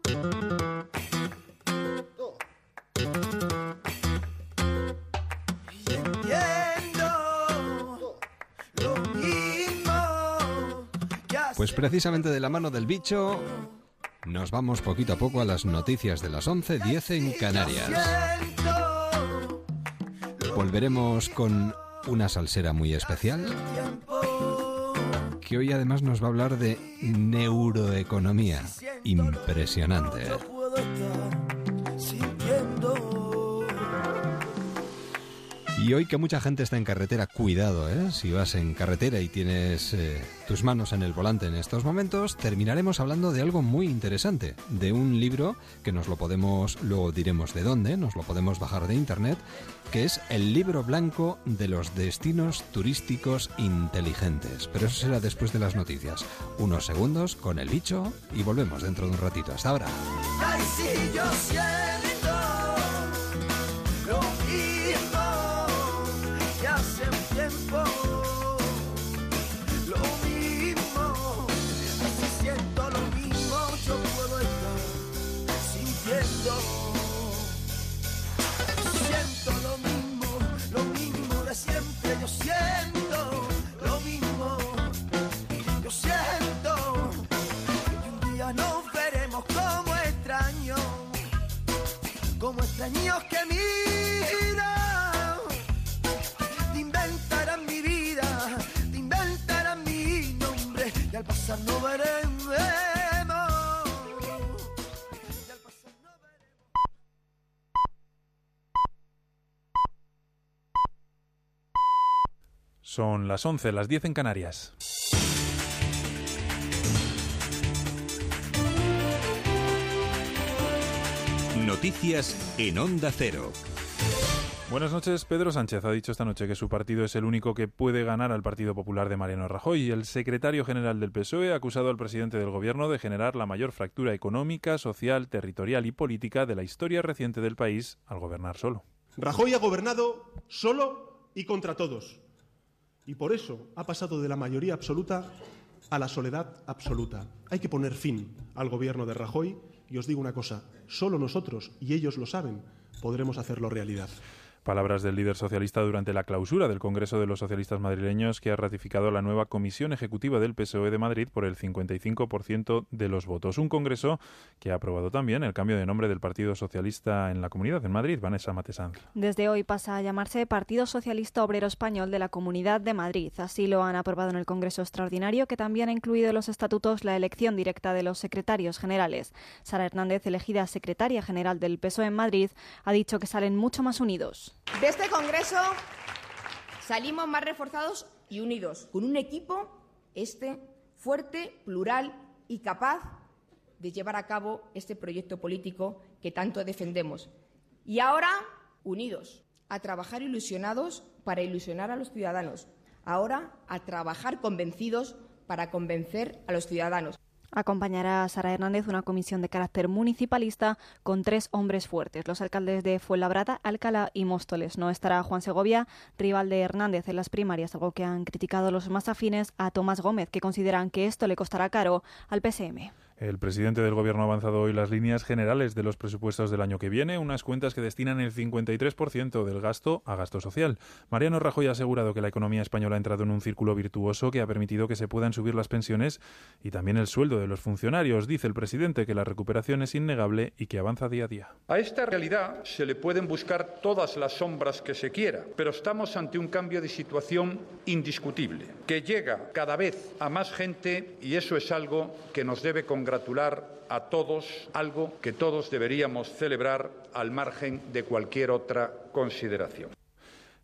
Speaker 3: Entiendo
Speaker 1: Pues precisamente de la mano del bicho, nos vamos poquito a poco a las noticias de las 11.10 en Canarias. Volveremos con una salsera muy especial, que hoy además nos va a hablar de neuroeconomía. Impresionante. Y hoy que mucha gente está en carretera, cuidado, ¿eh? Si vas en carretera y tienes eh, tus manos en el volante en estos momentos, terminaremos hablando de algo muy interesante, de un libro que nos lo podemos, luego diremos de dónde, nos lo podemos bajar de internet, que es el libro blanco de los destinos turísticos inteligentes. Pero eso será después de las noticias. Unos segundos con el bicho y volvemos dentro de un ratito. Hasta ahora.
Speaker 19: Son las 11, las 10 en Canarias.
Speaker 20: Noticias en Onda Cero.
Speaker 19: Buenas noches. Pedro Sánchez ha dicho esta noche que su partido es el único que puede ganar al Partido Popular de Mariano Rajoy. El secretario general del PSOE ha acusado al presidente del Gobierno de generar la mayor fractura económica, social, territorial y política de la historia reciente del país al gobernar solo.
Speaker 21: Rajoy ha gobernado solo y contra todos.
Speaker 22: Y por eso ha pasado de la mayoría absoluta a la soledad absoluta. Hay que poner fin al gobierno de Rajoy y os digo una cosa, solo nosotros, y ellos lo saben, podremos hacerlo realidad.
Speaker 19: Palabras del líder socialista durante la clausura del Congreso de los Socialistas Madrileños que ha ratificado la nueva Comisión Ejecutiva del PSOE de Madrid por el 55% de los votos. Un Congreso que ha aprobado también el cambio de nombre del Partido Socialista en la Comunidad de Madrid, Vanessa Matesanz.
Speaker 21: Desde hoy pasa a llamarse Partido Socialista Obrero Español de la Comunidad de Madrid. Así lo han aprobado en el Congreso Extraordinario que también ha incluido en los estatutos la elección directa de los secretarios generales. Sara Hernández, elegida secretaria general del PSOE en Madrid, ha dicho que salen mucho más unidos.
Speaker 23: De este Congreso salimos más reforzados y unidos, con un equipo este fuerte, plural y capaz de llevar a cabo este proyecto político que tanto defendemos. Y ahora, unidos, a trabajar ilusionados para ilusionar a los ciudadanos. Ahora, a trabajar convencidos para convencer a los ciudadanos.
Speaker 21: Acompañará a Sara Hernández una comisión de carácter municipalista con tres hombres fuertes, los alcaldes de Fuenlabrada, Alcalá y Móstoles. No estará Juan Segovia, rival de Hernández en las primarias, algo que han criticado los más afines a Tomás Gómez, que consideran que esto le costará caro al PSM.
Speaker 19: El presidente del Gobierno ha avanzado hoy las líneas generales de los presupuestos del año que viene, unas cuentas que destinan el 53% del gasto a gasto social. Mariano Rajoy ha asegurado que la economía española ha entrado en un círculo virtuoso que ha permitido que se puedan subir las pensiones y también el sueldo de los funcionarios. Dice el presidente que la recuperación es innegable y que avanza día a día.
Speaker 24: A esta realidad se le pueden buscar todas las sombras que se quiera, pero estamos ante un cambio de situación indiscutible, que llega cada vez a más gente y eso es algo que nos debe congregar gratular a todos, algo que todos deberíamos celebrar al margen de cualquier otra consideración.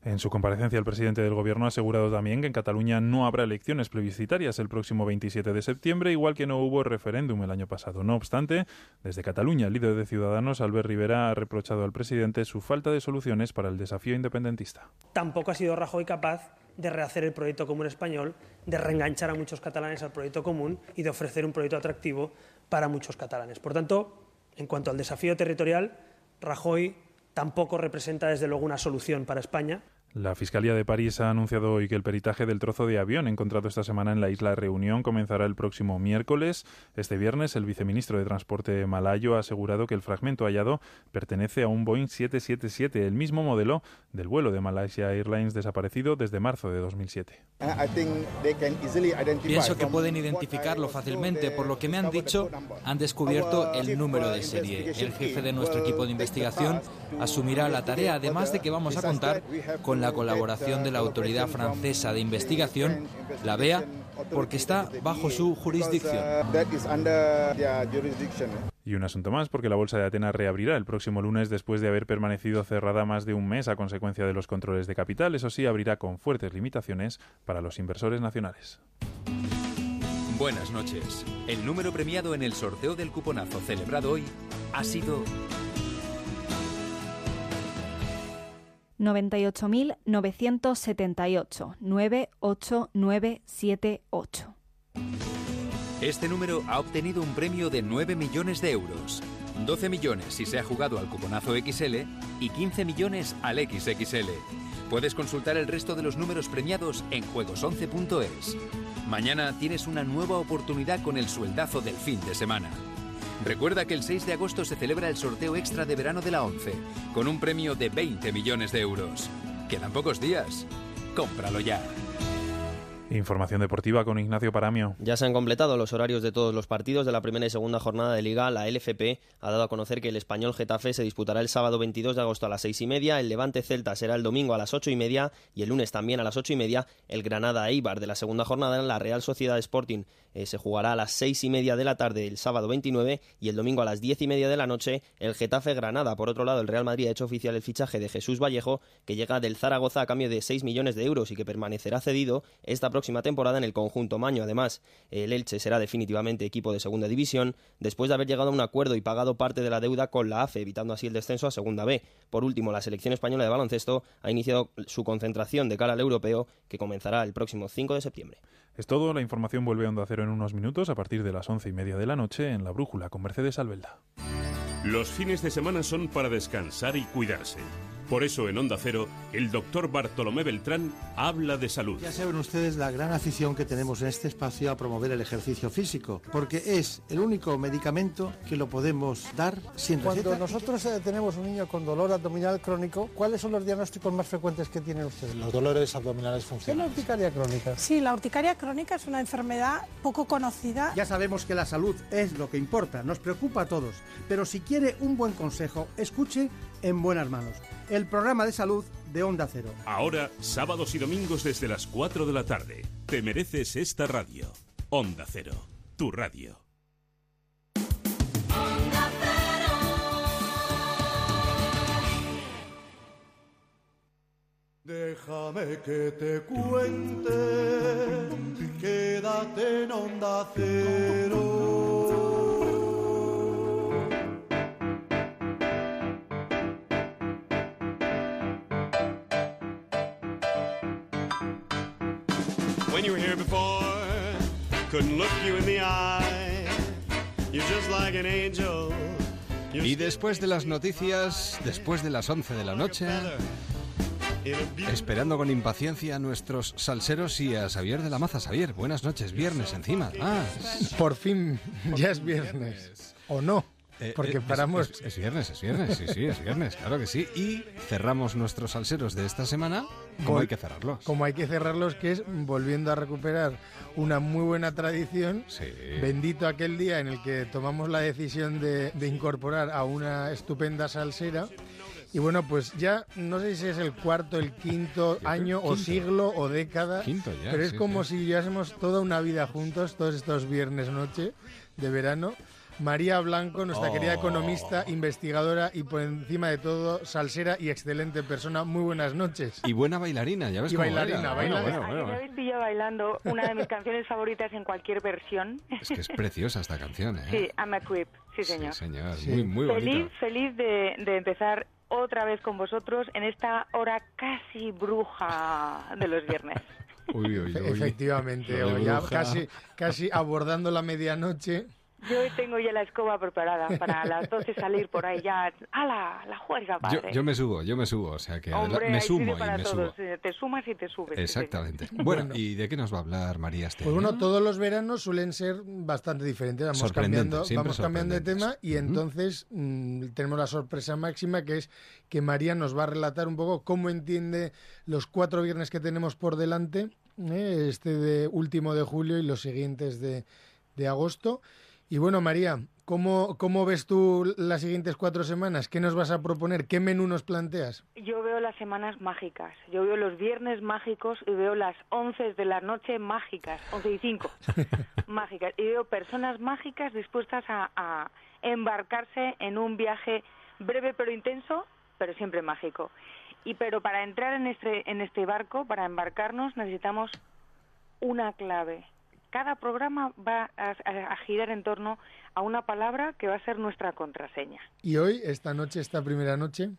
Speaker 19: En su comparecencia, el presidente del Gobierno ha asegurado también que en Cataluña no habrá elecciones plebiscitarias el próximo 27 de septiembre, igual que no hubo referéndum el año pasado. No obstante, desde Cataluña, el líder de Ciudadanos, Albert Rivera, ha reprochado al presidente su falta de soluciones para el desafío independentista.
Speaker 25: Tampoco ha sido Rajoy capaz de rehacer el proyecto común español, de reenganchar a muchos catalanes al proyecto común y de ofrecer un proyecto atractivo para muchos catalanes. Por tanto, en cuanto al desafío territorial, Rajoy tampoco representa desde luego una solución para España.
Speaker 19: La Fiscalía de París ha anunciado hoy que el peritaje del trozo de avión encontrado esta semana en la isla Reunión comenzará el próximo miércoles. Este viernes, el viceministro de Transporte malayo ha asegurado que el fragmento hallado pertenece a un Boeing 777, el mismo modelo del vuelo de Malaysia Airlines desaparecido desde marzo de 2007.
Speaker 26: Pienso que pueden identificarlo fácilmente. Por lo que me han dicho, han descubierto el número de serie. El jefe de nuestro equipo de investigación asumirá la tarea, además de que vamos a contar con la colaboración de la Autoridad Francesa de Investigación, la BEA, porque está bajo su jurisdicción.
Speaker 19: Y un asunto más, porque la Bolsa de Atenas reabrirá el próximo lunes después de haber permanecido cerrada más de un mes a consecuencia de los controles de capital. Eso sí, abrirá con fuertes limitaciones para los inversores nacionales.
Speaker 20: Buenas noches. El número premiado en el sorteo del cuponazo celebrado hoy ha sido
Speaker 21: 98.978 98978.
Speaker 20: Este número ha obtenido un premio de 9 millones de euros. 12 millones si se ha jugado al cuponazo XL y 15 millones al XXL. Puedes consultar el resto de los números premiados en juegos11.es. Mañana tienes una nueva oportunidad con el sueldazo del fin de semana. Recuerda que el 6 de agosto se celebra el sorteo extra de verano de la 11, con un premio de 20 millones de euros. Quedan pocos días. Cómpralo ya.
Speaker 19: Información deportiva con Ignacio Paramio.
Speaker 27: Ya se han completado los horarios de todos los partidos de la primera y segunda jornada de Liga. La LFP ha dado a conocer que el español Getafe se disputará el sábado 22 de agosto a las seis y media, el Levante Celta será el domingo a las ocho y media y el lunes también a las ocho y media el Granada Eibar de la segunda jornada la Real Sociedad Sporting eh, se jugará a las seis y media de la tarde el sábado 29 y el domingo a las diez y media de la noche el Getafe Granada. Por otro lado, el Real Madrid ha hecho oficial el fichaje de Jesús Vallejo, que llega del Zaragoza a cambio de 6 millones de euros y que permanecerá cedido esta próxima temporada en el conjunto Maño. Además, el Elche será definitivamente equipo de segunda división después de haber llegado a un acuerdo y pagado parte de la deuda con la AFE, evitando así el descenso a segunda B. Por último, la selección española de baloncesto ha iniciado su concentración de cara al europeo que comenzará el próximo 5 de septiembre.
Speaker 19: Es todo, la información vuelve a Onda Cero en unos minutos a partir de las once y media de la noche en La Brújula con Mercedes Albelda.
Speaker 28: Los fines de semana son para descansar y cuidarse.
Speaker 29: Por eso en Onda Cero, el doctor Bartolomé Beltrán habla de salud.
Speaker 30: Ya saben ustedes la gran afición que tenemos en este espacio a promover el ejercicio físico, porque es el único medicamento que lo podemos dar sin receta.
Speaker 31: Cuando nosotros eh, tenemos un niño con dolor abdominal crónico, ¿cuáles son los diagnósticos más frecuentes que tienen ustedes?
Speaker 30: Los dolores abdominales
Speaker 31: ¿Qué es la
Speaker 30: funcionales.
Speaker 31: urticaria crónica?
Speaker 32: Sí, la urticaria crónica es una enfermedad poco conocida.
Speaker 33: Ya sabemos que la salud es lo que importa, nos preocupa a todos, pero si quiere un buen consejo, escuche En Buenas Manos, el programa de salud de Onda Cero.
Speaker 29: Ahora, sábados y domingos desde las 4 de la tarde. Te mereces esta radio. Onda Cero, tu radio.
Speaker 3: Déjame que te cuente, quédate en onda cero.
Speaker 34: Couldn't look you in the eye. You're just like an angel.
Speaker 1: Y después de las noticias, después de las 11 de la noche, esperando con impaciencia a nuestros salseros y a Xavier de la Maza. Xavier, buenas noches, viernes encima. Ah,
Speaker 31: Por fin, ya es viernes. ¿O no? Porque
Speaker 1: eh,
Speaker 31: paramos...
Speaker 1: Es, es viernes, es viernes, sí, sí, es viernes, claro que sí. Y cerramos nuestros salseros de esta semana como
Speaker 31: Vol-
Speaker 1: hay que cerrarlos.
Speaker 31: Como hay que cerrarlos, que es volviendo a recuperar una muy buena tradición. Bendito aquel día en el que tomamos la decisión de, de incorporar a una estupenda salsera. Y bueno, pues ya no sé si es el cuarto, el quinto año o siglo o década.
Speaker 1: Quinto ya,
Speaker 31: pero es
Speaker 1: sí,
Speaker 31: como
Speaker 1: sí.
Speaker 31: si llevásemos toda una vida juntos, todos estos viernes noche de verano. María Blanco, nuestra
Speaker 1: Oh.
Speaker 31: querida economista, investigadora y por encima de todo, salsera y excelente persona. Muy buenas noches.
Speaker 1: Y buena bailarina, ya ves
Speaker 31: Y
Speaker 1: cómo
Speaker 31: bailarina,
Speaker 1: baila.
Speaker 31: baila.
Speaker 1: Bueno, bueno, bueno.
Speaker 35: habéis pillado bailando una de mis canciones favoritas en cualquier versión.
Speaker 1: Es que es preciosa esta canción, ¿eh?
Speaker 35: Sí, I'm a Creep, sí señor.
Speaker 1: Sí, señor, muy, muy bonita.
Speaker 35: feliz, feliz de, de empezar otra vez con vosotros en esta hora casi bruja de los viernes.
Speaker 1: Uy, uy, uy.
Speaker 31: Efectivamente, ya casi, casi abordando la medianoche.
Speaker 35: Yo tengo ya la escoba preparada para a las 12 salir por ahí ya. ¡Hala! La juerga,
Speaker 1: Yo,
Speaker 35: padre.
Speaker 1: yo me subo, yo me subo, o sea que
Speaker 35: Hombre,
Speaker 1: me sumo y
Speaker 35: para
Speaker 1: me
Speaker 35: todos.
Speaker 1: subo.
Speaker 35: eh, Te sumas y te subes. sí,
Speaker 1: Exactamente. Bueno, ¿y de qué nos va a hablar María este
Speaker 31: Pues bueno, todos los veranos suelen ser bastante diferentes. Vamos cambiando, vamos cambiando de tema y entonces mm, tenemos la sorpresa máxima que es que María nos va a relatar un poco cómo entiende los cuatro viernes que tenemos por delante, ¿eh? este de último de julio y los siguientes de, de agosto. Y bueno, María, ¿cómo, ¿cómo ves tú las siguientes cuatro semanas? ¿Qué nos vas a proponer? ¿Qué menú nos planteas?
Speaker 35: Yo veo las semanas mágicas. Yo veo los viernes mágicos y veo las 11 de la noche mágicas, 11 y 5 mágicas. Y veo personas mágicas dispuestas a, a embarcarse en un viaje breve pero intenso, pero siempre mágico. Y pero para entrar en este, en este barco, para embarcarnos, necesitamos una clave. Cada programa va a, a- a girar en torno a una palabra que va a ser nuestra contraseña.
Speaker 31: Y hoy, esta noche, esta primera noche,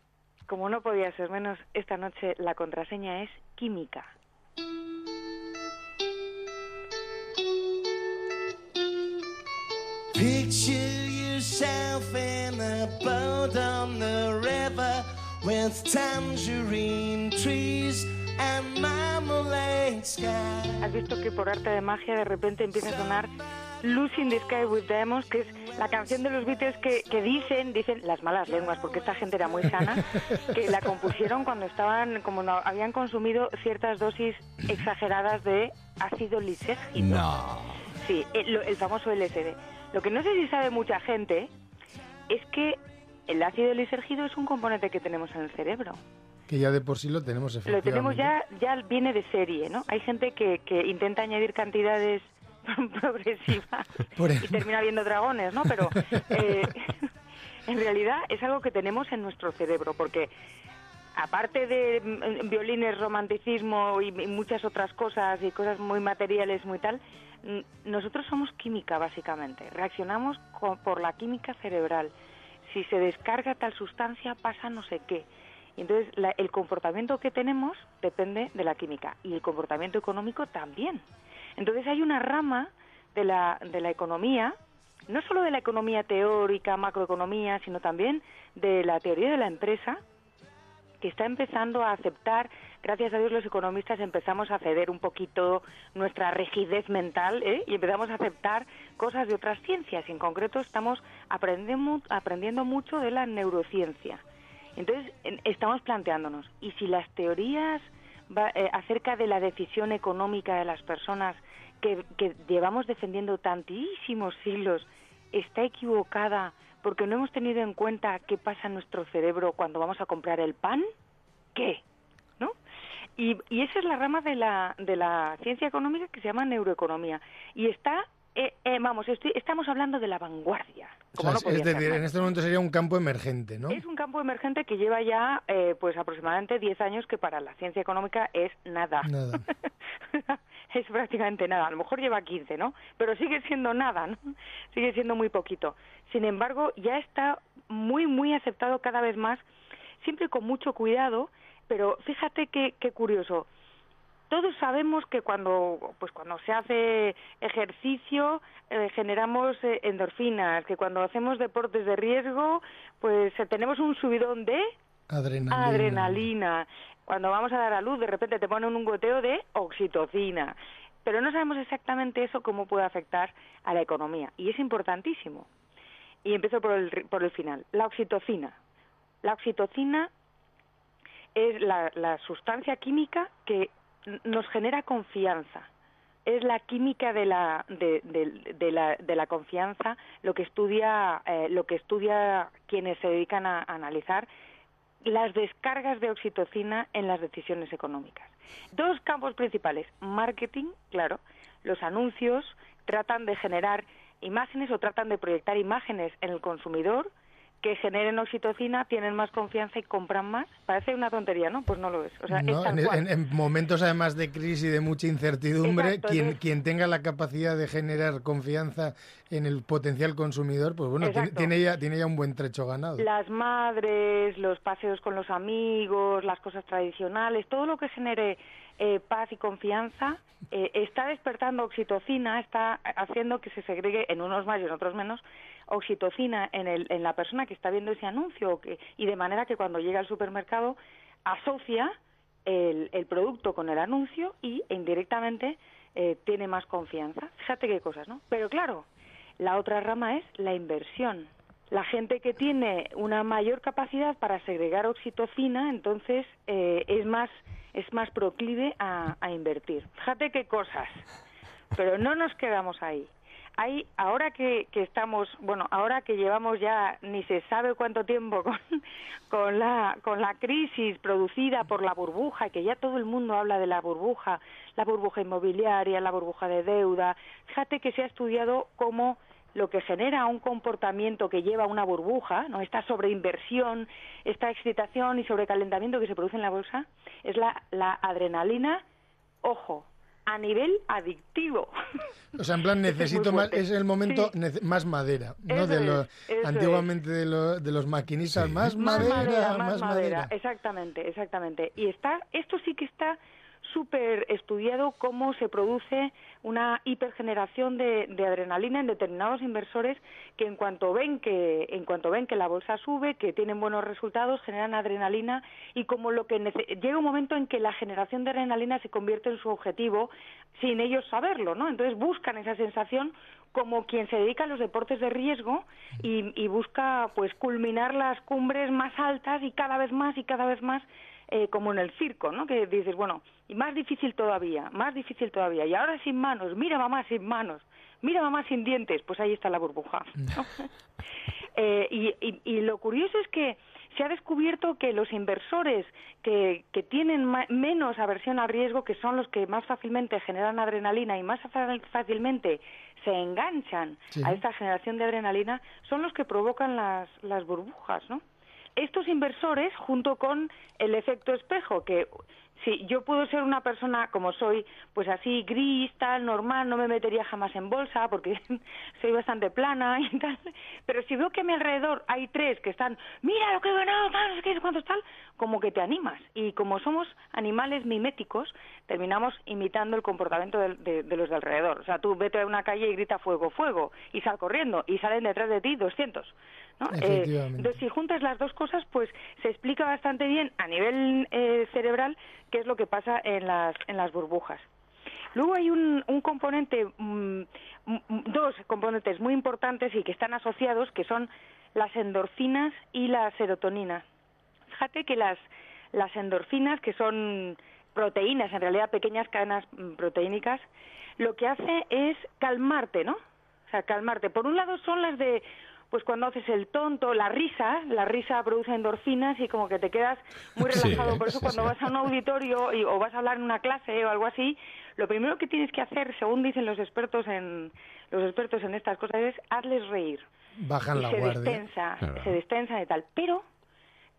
Speaker 35: Como no podía ser menos, esta noche la contraseña es química.
Speaker 3: Picture yourself in a boat on the river with tangerine trees.
Speaker 35: Has visto que por arte de magia de repente empieza a sonar Lucy in the Sky with Diamonds, que es la canción de los Beatles que, que dicen, dicen las malas lenguas, porque esta gente era muy sana, que la compusieron cuando estaban, como no, habían consumido ciertas dosis exageradas de ácido lisérgico.
Speaker 1: No.
Speaker 35: Sí, el, el famoso LSD. Lo que no sé si sabe mucha gente es que el ácido lisérgico es un componente que tenemos en el cerebro.
Speaker 31: Que ya de por sí lo tenemos
Speaker 35: Lo
Speaker 31: efectivamente.
Speaker 35: tenemos ya, ya viene de serie, ¿no? Hay gente que, que intenta añadir cantidades progresivas y termina viendo dragones, ¿no? Pero eh, en realidad es algo que tenemos en nuestro cerebro, porque aparte de mm, violines, romanticismo y, muchas otras cosas y cosas muy materiales, muy tal, nosotros somos química básicamente. Reaccionamos co- por la química cerebral. Si se descarga tal sustancia pasa no sé qué. Y entonces la- el comportamiento que tenemos depende de la química y el comportamiento económico también. Entonces hay una rama de la, de la economía, no solo de la economía teórica, macroeconomía, sino también de la teoría de la empresa, que está empezando a aceptar, gracias a Dios los economistas empezamos a ceder un poquito nuestra rigidez mental ¿eh? y empezamos a aceptar cosas de otras ciencias. Y en concreto estamos aprendiendo, aprendiendo mucho de la neurociencia. Entonces estamos planteándonos, ¿y si las teorías eh, acerca de la decisión económica de las personas que, que llevamos defendiendo tantísimos siglos está equivocada porque no hemos tenido en cuenta qué pasa en nuestro cerebro cuando vamos a comprar el pan? ¿Qué? ¿No? Y, y esa es la rama de la, de la ciencia económica que se llama neuroeconomía. Y está eh, eh, vamos, estamos hablando de la vanguardia.
Speaker 31: es decir, en este momento sería un campo emergente, ¿no?
Speaker 35: Es un campo emergente que lleva ya, eh, pues aproximadamente 10 años, que para la ciencia económica es nada.
Speaker 31: Nada.
Speaker 35: es prácticamente nada. A lo mejor lleva 15, ¿no? Pero sigue siendo nada, ¿no? Sigue siendo muy poquito. Sin embargo, ya está muy, muy aceptado cada vez más, siempre con mucho cuidado, pero fíjate qué, qué curioso todos sabemos que cuando pues cuando se hace ejercicio eh, generamos eh, endorfinas que cuando hacemos deportes de riesgo pues eh, tenemos un subidón de adrenalina. cuando vamos a dar a luz de repente te ponen un goteo de oxitocina. Pero no sabemos exactamente eso cómo puede afectar a la economía. Y es importantísimo. Y empiezo por el por el final. La oxitocina. La oxitocina es la, la sustancia química que nos genera confianza. Es la química de la, de, la, de la confianza lo que estudia eh, lo que estudia quienes se dedican a, analizar las descargas de oxitocina en las decisiones económicas. Dos campos principales: marketing, claro, los anuncios tratan de generar imágenes o tratan de proyectar imágenes en el consumidor que generen oxitocina, tienen más confianza y compran más. Parece una tontería, ¿no? Pues no lo es. O sea,
Speaker 31: en, momentos además de crisis y de mucha incertidumbre, quien, quien tenga la capacidad de generar confianza en el potencial consumidor, pues bueno, tiene, ya, tiene ya un buen trecho ganado.
Speaker 35: Las madres, los paseos con los amigos, las cosas tradicionales, todo lo que genere eh, paz y confianza eh, está despertando oxitocina, está haciendo que se segregue en unos más y en otros menos oxitocina en, el, en la persona que está viendo ese anuncio que, y de manera que cuando llega al supermercado asocia el, el producto con el anuncio y indirectamente eh, tiene más confianza. Fíjate qué cosas, ¿no? Pero claro, la otra rama es la inversión. La gente que tiene una mayor capacidad para segregar oxitocina, entonces eh, es más es más proclive a, a invertir. Fíjate qué cosas. Pero no nos quedamos ahí hay ahora que, que, estamos bueno ahora que llevamos ya ni se sabe cuánto tiempo con, la con la crisis producida por la burbuja que ya todo el mundo habla de la burbuja la burbuja inmobiliaria la burbuja de deuda fíjate que se ha estudiado cómo lo que genera un comportamiento que lleva a una burbuja, ¿no? esta sobreinversión, esta excitación y sobrecalentamiento que se produce en la bolsa, es la, la adrenalina, ojo, a nivel adictivo.
Speaker 31: O sea, en plan, necesito más, es el momento más madera, ¿no? de lo, antiguamente de, lo, de, los maquinistas, más, madera, más, madera,
Speaker 35: Exactamente, exactamente. Y está, esto sí que está súper estudiado cómo se produce una hipergeneración de, adrenalina en determinados inversores que en cuanto ven que en cuanto ven que la bolsa sube, que tienen buenos resultados, generan adrenalina y como lo que llega un momento en que la generación de adrenalina se convierte en su objetivo sin ellos saberlo, ¿no? Entonces buscan esa sensación como quien se dedica a los deportes de riesgo y, y busca pues culminar las cumbres más altas y cada vez más y cada vez más eh, como en el circo, ¿no? Que dices, bueno, y más difícil todavía, más difícil todavía. Y ahora sin manos, mira mamá sin manos, mira mamá sin dientes, pues ahí está la burbuja. eh, y, y, lo curioso es que se ha descubierto que los inversores que, que tienen menos aversión al riesgo, que son los que más fácilmente generan adrenalina y más fácilmente se enganchan a esta generación de adrenalina, son los que provocan las, las burbujas, ¿no? Estos inversores, junto con el efecto espejo, que si yo puedo ser una persona como soy, pues así gris, tal, normal, no me metería jamás en bolsa porque soy bastante plana y tal, pero si veo que a mi alrededor hay tres que están, mira lo que he ganado, no sé qué, cuántos tal, como que te animas. Y como somos animales miméticos, terminamos imitando el comportamiento de, de los de alrededor. O sea, tú vete a una calle y grita fuego, fuego, y sal corriendo, y salen detrás de ti 200. ¿No? Eh, entonces, si juntas las dos cosas, pues se explica bastante bien a nivel eh, cerebral qué es lo que pasa en las, en las burbujas. Luego hay un, un componente, mm, mm, dos componentes muy importantes y que están asociados, que son las endorfinas y la serotonina. Fíjate que las, las endorfinas, que son proteínas, en realidad pequeñas cadenas mm, proteínicas, lo que hace es calmarte, ¿no? O sea, calmarte. Por un lado son las de, pues cuando haces el tonto, la risa, la risa produce endorfinas y como que te quedas muy relajado. Por eso cuando vas a un auditorio y, o vas a hablar en una clase o algo así, lo primero que tienes que hacer, según dicen los expertos en los expertos en estas cosas, es hazles reír.
Speaker 31: Bajan la
Speaker 35: se
Speaker 31: guardia.
Speaker 35: se destensa y tal. Pero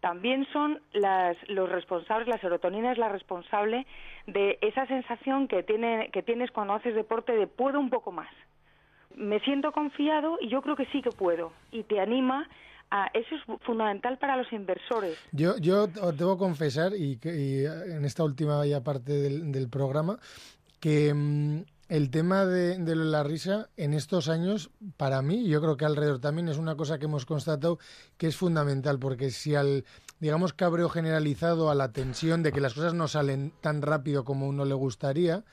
Speaker 35: también son las, los responsables, la serotonina es la responsable de esa sensación que, tiene, que tienes cuando haces deporte de puedo un poco más. Me siento confiado y yo creo que sí que puedo. Y te anima a, eso es fundamental para los inversores.
Speaker 31: Yo, yo debo confesar, y, y en esta última ya parte del, del programa, que mm, el tema de, de, la risa en estos años, para mí, yo creo que alrededor también es una cosa que hemos constatado que es fundamental, porque si al, digamos, cabreo generalizado, a la tensión de que las cosas no salen tan rápido como uno le gustaría,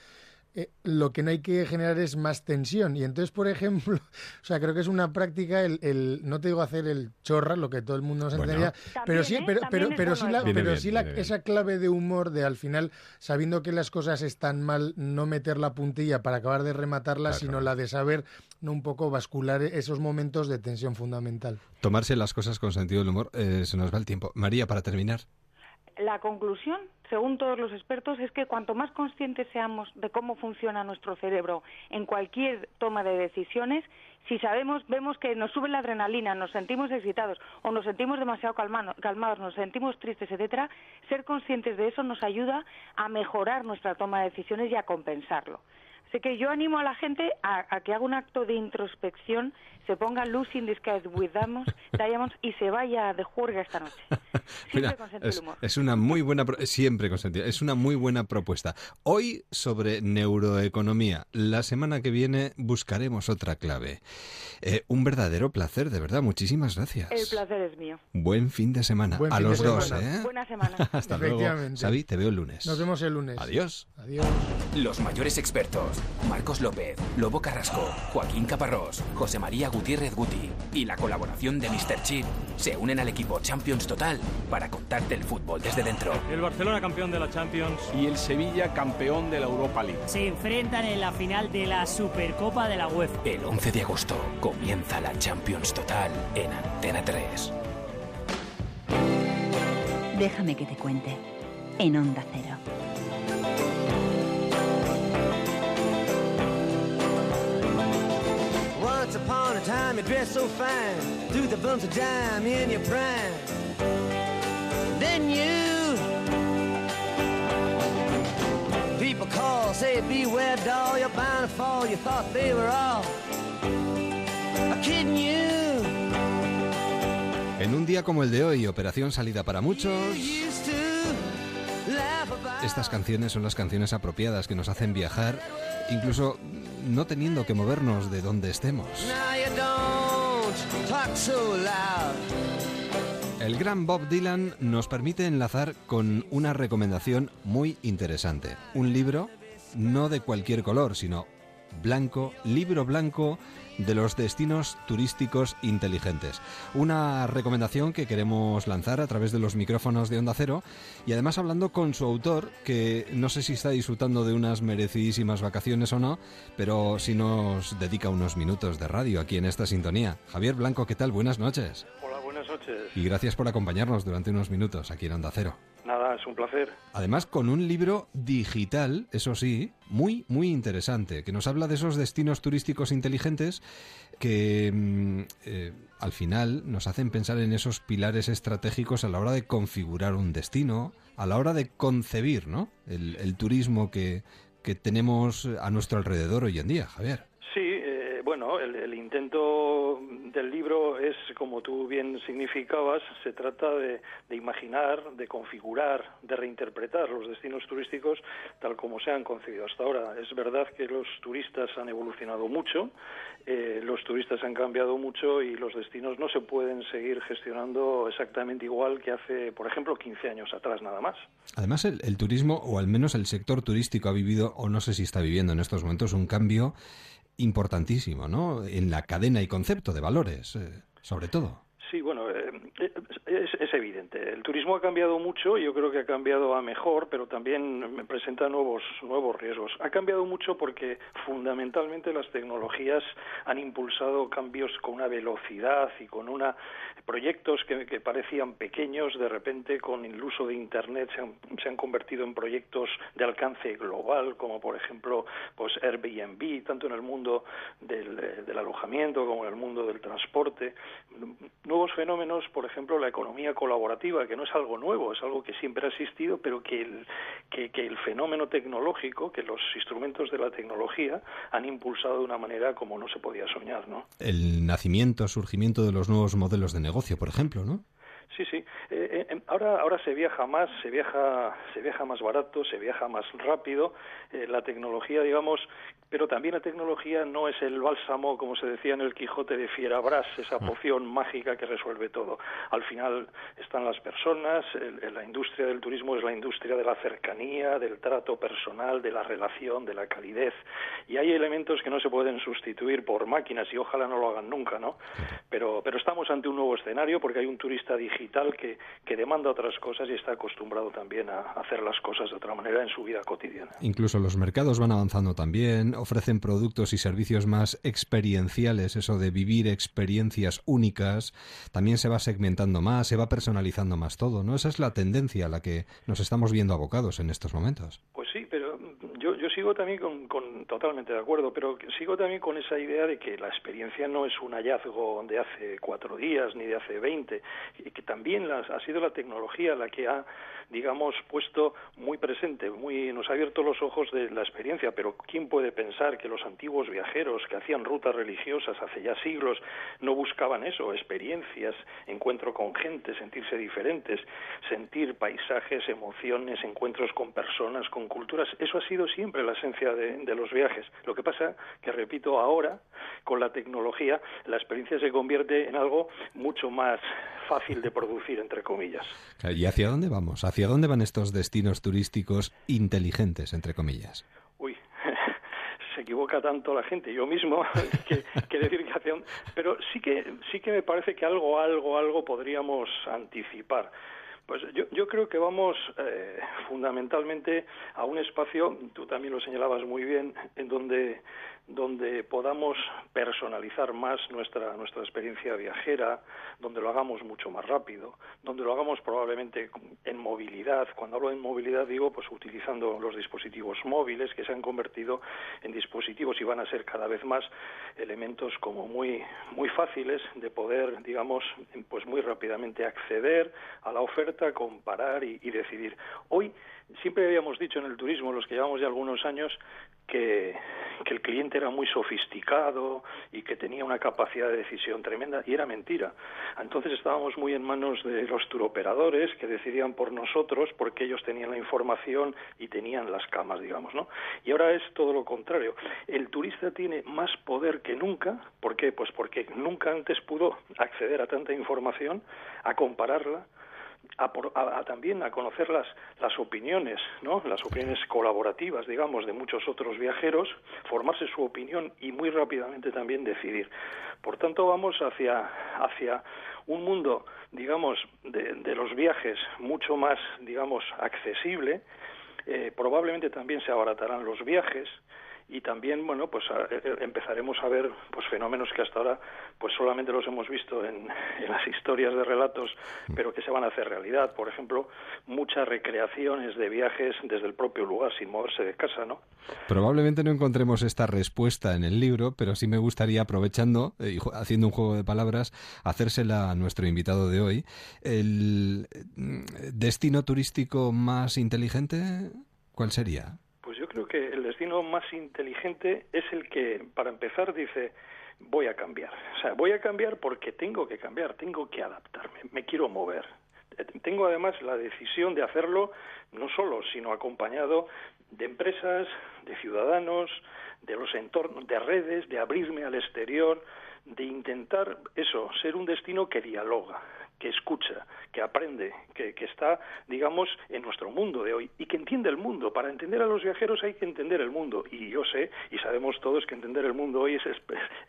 Speaker 31: eh, lo que no hay que generar es más tensión. Y entonces, por ejemplo, o sea, creo que es una práctica el, el no te digo hacer el chorra, lo que todo el mundo nos bueno. pero sí, pero, pero, pero sí, la, pero sí la, esa clave de humor de al final, sabiendo que las cosas están mal, no meter la puntilla para acabar de rematarlas, claro. sino la de saber no un poco bascular esos momentos de tensión fundamental.
Speaker 1: Tomarse las cosas con sentido del humor, eh, se nos va el tiempo. María, para terminar
Speaker 35: la conclusión, según todos los expertos, es que cuanto más conscientes seamos de cómo funciona nuestro cerebro en cualquier toma de decisiones, si sabemos, vemos que nos sube la adrenalina, nos sentimos excitados o nos sentimos demasiado calmados, nos sentimos tristes, etcétera, ser conscientes de eso nos ayuda a mejorar nuestra toma de decisiones y a compensarlo. Así que yo animo a la gente a, a que haga un acto de introspección, se ponga Lucy in the Sky with Diamonds, Diamonds y se vaya de juerga esta noche. Siempre
Speaker 1: Mira, con es, humor. es una muy buena siempre con sentido. Es una muy buena propuesta. Hoy sobre neuroeconomía. La semana que viene buscaremos otra clave. Eh, un verdadero placer, de verdad. Muchísimas gracias.
Speaker 35: El placer es mío.
Speaker 1: Buen fin de semana.
Speaker 31: Buen
Speaker 1: a los dos,
Speaker 31: semana.
Speaker 1: ¿eh?
Speaker 35: Buena semana.
Speaker 1: Hasta luego. Xavi, te veo el lunes.
Speaker 31: Nos vemos el lunes.
Speaker 1: Adiós.
Speaker 31: Adiós.
Speaker 36: Los mayores expertos. Marcos López, Lobo Carrasco, Joaquín Caparrós, José María Gutiérrez Guti y la colaboración de Mr. Chip se unen al equipo Champions Total para contarte el fútbol desde dentro.
Speaker 37: El Barcelona campeón de la Champions
Speaker 38: y el Sevilla campeón de la Europa League.
Speaker 39: Se enfrentan en la final de la Supercopa de la UEFA.
Speaker 36: El 11 de agosto comienza la Champions Total en Antena 3.
Speaker 40: Déjame que te cuente en Onda Cero.
Speaker 3: Once upon a time you dressed so fine. Threw the bumps of dime in your prime. Then you People call, say beware doll You're bound to fall, you thought they were all Kidding you.
Speaker 1: En un día como el de hoy, operación salida para muchos. Estas canciones son las canciones apropiadas que nos hacen viajar, incluso no teniendo que movernos de donde estemos. El gran Bob Dylan nos permite enlazar con una recomendación muy interesante. Un libro no de cualquier color, sino blanco, libro blanco de los destinos turísticos inteligentes. Una recomendación que queremos lanzar a través de los micrófonos de Onda Cero y además hablando con su autor, que no sé si está disfrutando de unas merecidísimas vacaciones o no, pero si nos dedica unos minutos de radio aquí en esta sintonía. Javier Blanco, ¿qué tal? Buenas noches.
Speaker 41: Buenas noches.
Speaker 1: Y gracias por acompañarnos durante unos minutos aquí en Onda Cero.
Speaker 41: Nada, es un placer.
Speaker 1: Además, con un libro digital, eso sí, muy, muy interesante, que nos habla de esos destinos turísticos inteligentes que mm, eh, al final nos hacen pensar en esos pilares estratégicos a la hora de configurar un destino, a la hora de concebir ¿no? el, el turismo que, que tenemos a nuestro alrededor hoy en día, Javier.
Speaker 41: Sí, bueno bueno, el, intento del libro es, como tú bien significabas, se trata de, imaginar, de configurar, de reinterpretar los destinos turísticos tal como se han concebido hasta ahora. Es verdad que los turistas han evolucionado mucho, eh, los turistas han cambiado mucho y los destinos no se pueden seguir gestionando exactamente igual que hace, por ejemplo, 15 años atrás nada más.
Speaker 1: Además, el turismo, o al menos el sector turístico, ha vivido, o no sé si está viviendo en estos momentos, un cambio importantísimo, ¿no? En la cadena y concepto de valores, eh, sobre todo.
Speaker 41: Sí, bueno, eh, es, evidente. El turismo ha cambiado mucho, yo creo que ha cambiado a mejor, pero también presenta nuevos, nuevos riesgos. Ha cambiado mucho porque fundamentalmente las tecnologías han impulsado cambios con una velocidad y con una proyectos que, parecían pequeños, de repente con el uso de Internet se han, se han convertido en proyectos de alcance global, como por ejemplo pues Airbnb, tanto en el mundo del, del alojamiento como en el mundo del transporte. Nuevos fenómenos, por ejemplo, la economía colaborativa, que no es algo nuevo, es algo que siempre ha existido, pero que el, que, que el fenómeno tecnológico, que los instrumentos de la tecnología han impulsado de una manera como no se podía soñar, ¿no?
Speaker 1: El nacimiento, surgimiento de los nuevos modelos de negocio por ejemplo, ¿no?
Speaker 41: Sí, sí. Eh, eh, ahora, ahora se viaja más, se viaja, se viaja más barato, se viaja más rápido. Eh, la tecnología, digamos, pero también la tecnología no es el bálsamo, como se decía en el Quijote de Fierabras, esa mm. poción mágica que resuelve todo. Al final están las personas, la industria del turismo es la industria de la cercanía, del trato personal, de la relación, de la calidez. Y hay elementos que no se pueden sustituir por máquinas y ojalá no lo hagan nunca, ¿no? Pero, pero estamos ante un nuevo escenario porque hay un turista digital que, que demanda otras cosas y está acostumbrado también a hacer las cosas de otra manera en su vida cotidiana.
Speaker 1: Incluso los mercados van avanzando también ofrecen productos y servicios más experienciales, eso de vivir experiencias únicas, también se va segmentando más, se va personalizando más todo, ¿no? Esa es la tendencia a la que nos estamos viendo abocados en estos momentos.
Speaker 41: Pues sí, pero yo, sigo también con, totalmente de acuerdo, pero sigo también con esa idea de que la experiencia no es un hallazgo de hace cuatro días ni de hace veinte, y que también ha sido la tecnología la que ha digamos, puesto muy presente, muy, nos ha abierto los ojos de la experiencia, pero ¿quién puede pensar que los antiguos viajeros que hacían rutas religiosas hace ya siglos no buscaban eso, experiencias, encuentro con gente, sentirse diferentes, sentir paisajes, emociones, encuentros con personas, con culturas? Eso ha sido siempre la esencia de, de los viajes. Lo que pasa que, repito, ahora, con la tecnología, la experiencia se convierte en algo mucho más fácil de producir, entre comillas.
Speaker 1: ¿Y hacia dónde vamos? ¿Hacia dónde van estos destinos turísticos inteligentes, entre comillas?
Speaker 41: Uy, se equivoca tanto la gente, yo mismo, que, decir que hacia dónde... Pero sí que, sí que me parece que algo, algo, algo podríamos anticipar. Pues yo, yo creo que vamos eh, fundamentalmente a un espacio, tú también lo señalabas muy bien, en donde donde podamos personalizar más nuestra, nuestra experiencia viajera, donde lo hagamos mucho más rápido, donde lo hagamos probablemente en movilidad. Cuando hablo de movilidad digo pues utilizando los dispositivos móviles que se han convertido en dispositivos y van a ser cada vez más elementos como muy muy fáciles de poder digamos pues muy rápidamente acceder a la oferta, comparar y, y decidir. Hoy siempre habíamos dicho en el turismo, los que llevamos ya algunos años, que, el cliente era muy sofisticado y que tenía una capacidad de decisión tremenda y era mentira. Entonces estábamos muy en manos de los turoperadores que decidían por nosotros porque ellos tenían la información y tenían las camas, digamos, ¿no? Y ahora es todo lo contrario. El turista tiene más poder que nunca, ¿por qué? Pues porque nunca antes pudo acceder a tanta información, a compararla, a, también a conocer las, las opiniones, ¿no? las opiniones colaborativas, digamos, de muchos otros viajeros, formarse su opinión y muy rápidamente también decidir. Por tanto, vamos hacia, hacia un mundo, digamos, de, de los viajes mucho más, digamos, accesible. Eh, probablemente también se abaratarán los viajes, y también bueno pues eh, eh, empezaremos a ver pues fenómenos que hasta ahora pues solamente los hemos visto en, las historias de relatos pero que se van a hacer realidad. Por ejemplo muchas recreaciones de viajes desde el propio lugar sin moverse de casa no
Speaker 1: probablemente no encontremos esta respuesta en el libro pero sí me gustaría aprovechando eh, y haciendo un juego de palabras hacérsela a nuestro invitado de hoy. El mm, destino turístico más inteligente cuál sería
Speaker 41: creo que el destino más inteligente es el que, para empezar, dice, voy a cambiar. O sea, voy a cambiar porque tengo que cambiar, tengo que adaptarme, me quiero mover. Tengo además la decisión de hacerlo no solo, sino acompañado de empresas, de ciudadanos, de los entornos, de redes, de abrirme al exterior, de intentar eso, ser un destino que dialoga, que escucha, que aprende, que, está, digamos, en nuestro mundo de hoy y que entiende el mundo. Para entender a los viajeros hay que entender el mundo. Y yo sé, y sabemos todos, que entender el mundo hoy es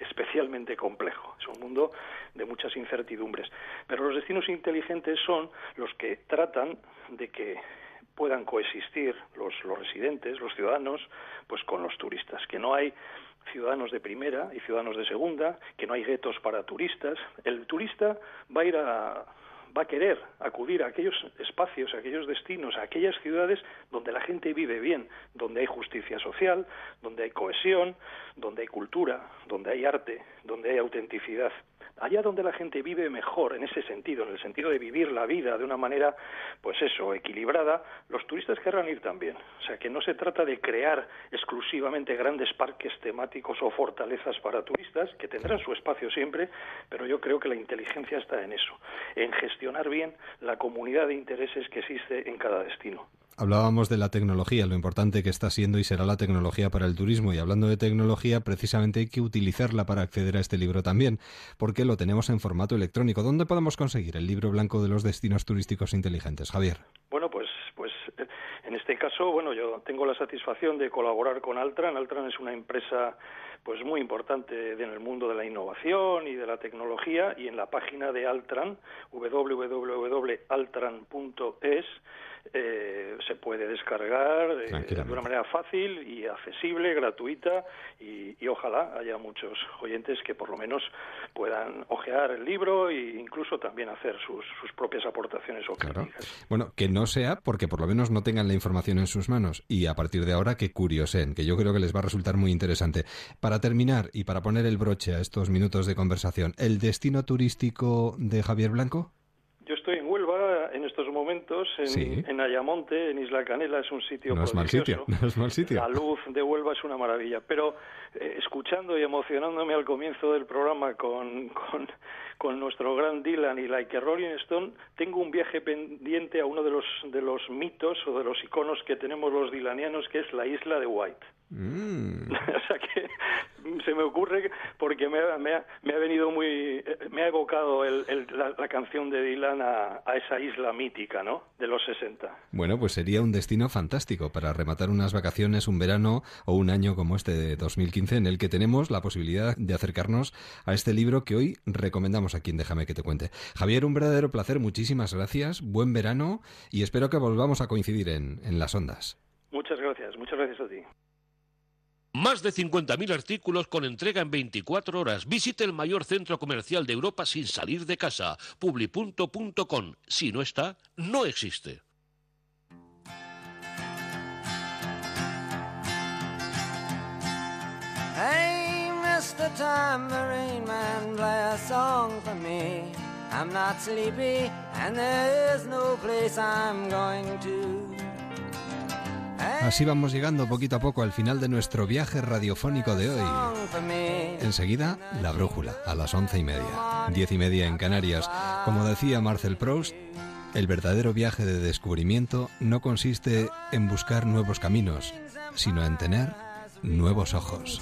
Speaker 41: especialmente complejo. Es un mundo de muchas incertidumbres. Pero los destinos inteligentes son los que tratan de que puedan coexistir los, los residentes, los ciudadanos, pues con los turistas, que no hay ciudadanos de primera y ciudadanos de segunda, que no hay guetos para turistas. El turista va a ir a va a querer acudir a aquellos espacios, a aquellos destinos, a aquellas ciudades donde la gente vive bien, donde hay justicia social, donde hay cohesión, donde hay cultura, donde hay arte, donde hay autenticidad allá donde la gente vive mejor en ese sentido, en el sentido de vivir la vida de una manera, pues eso, equilibrada, los turistas querrán ir también. O sea, que no se trata de crear exclusivamente grandes parques temáticos o fortalezas para turistas, que tendrán su espacio siempre, pero yo creo que la inteligencia está en eso, en gestionar bien la comunidad de intereses que existe en cada destino.
Speaker 1: Hablábamos de la tecnología, lo importante que está siendo y será la tecnología para el turismo. Y hablando de tecnología, precisamente hay que utilizarla para acceder a este libro también, porque lo tenemos en formato electrónico. ¿Dónde podemos conseguir el libro blanco de los destinos turísticos inteligentes, Javier?
Speaker 41: Bueno, pues, pues en este caso, bueno, yo tengo la satisfacción de colaborar con Altran. Altran es una empresa pues muy importante en el mundo de la innovación y de la tecnología y en la página de Altran www.altran.es eh, se puede descargar eh, de una manera fácil y accesible, gratuita y, ojalá haya muchos oyentes que por lo menos puedan ojear el libro e incluso también hacer sus, propias aportaciones o críticas.
Speaker 1: Bueno, que no sea porque por lo menos no tengan la información en sus manos y a partir de ahora que curiosen, que yo creo que les va a resultar muy interesante. Para terminar y para poner el broche a estos minutos de conversación, ¿el destino turístico de Javier Blanco?
Speaker 41: Yo estoy en Huelva en estos momentos, en, Ayamonte, en Isla Canela, es un sitio
Speaker 1: no es mal sitio, no es mal sitio.
Speaker 41: La luz de Huelva es una maravilla, pero eh, escuchando y emocionándome al comienzo del programa con, con, nuestro gran Dylan y Like Rolling Stone, tengo un viaje pendiente a uno de los, de los mitos o de los iconos que tenemos los dilanianos, que es la isla de White. Mm. o sea que se me ocurre porque me, me, ha, me ha venido muy me ha evocado el, la, canción de Dylan a, a, esa isla mítica no de los 60
Speaker 1: bueno pues sería un destino fantástico para rematar unas vacaciones un verano o un año como este de 2015 en el que tenemos la posibilidad de acercarnos a este libro que hoy recomendamos aquí en Déjame que te cuente Javier un verdadero placer muchísimas gracias buen verano y espero que volvamos a coincidir en, en las ondas
Speaker 41: muchas gracias muchas gracias a ti
Speaker 42: más de 50.000 artículos con entrega en 24 horas. Visite el mayor centro comercial de Europa sin salir de casa. Publi.com. Si no está, no existe. Hey, Mr. Tambourine Man, play a song for me. I'm not sleepy, and there is no place I'm going to.
Speaker 1: Así vamos llegando poquito a poco al final de nuestro viaje radiofónico de hoy. Enseguida, la brújula, a las once y media, diez y media en Canarias. Como decía Marcel Proust, el verdadero viaje de descubrimiento no consiste en buscar nuevos caminos, sino en tener nuevos ojos.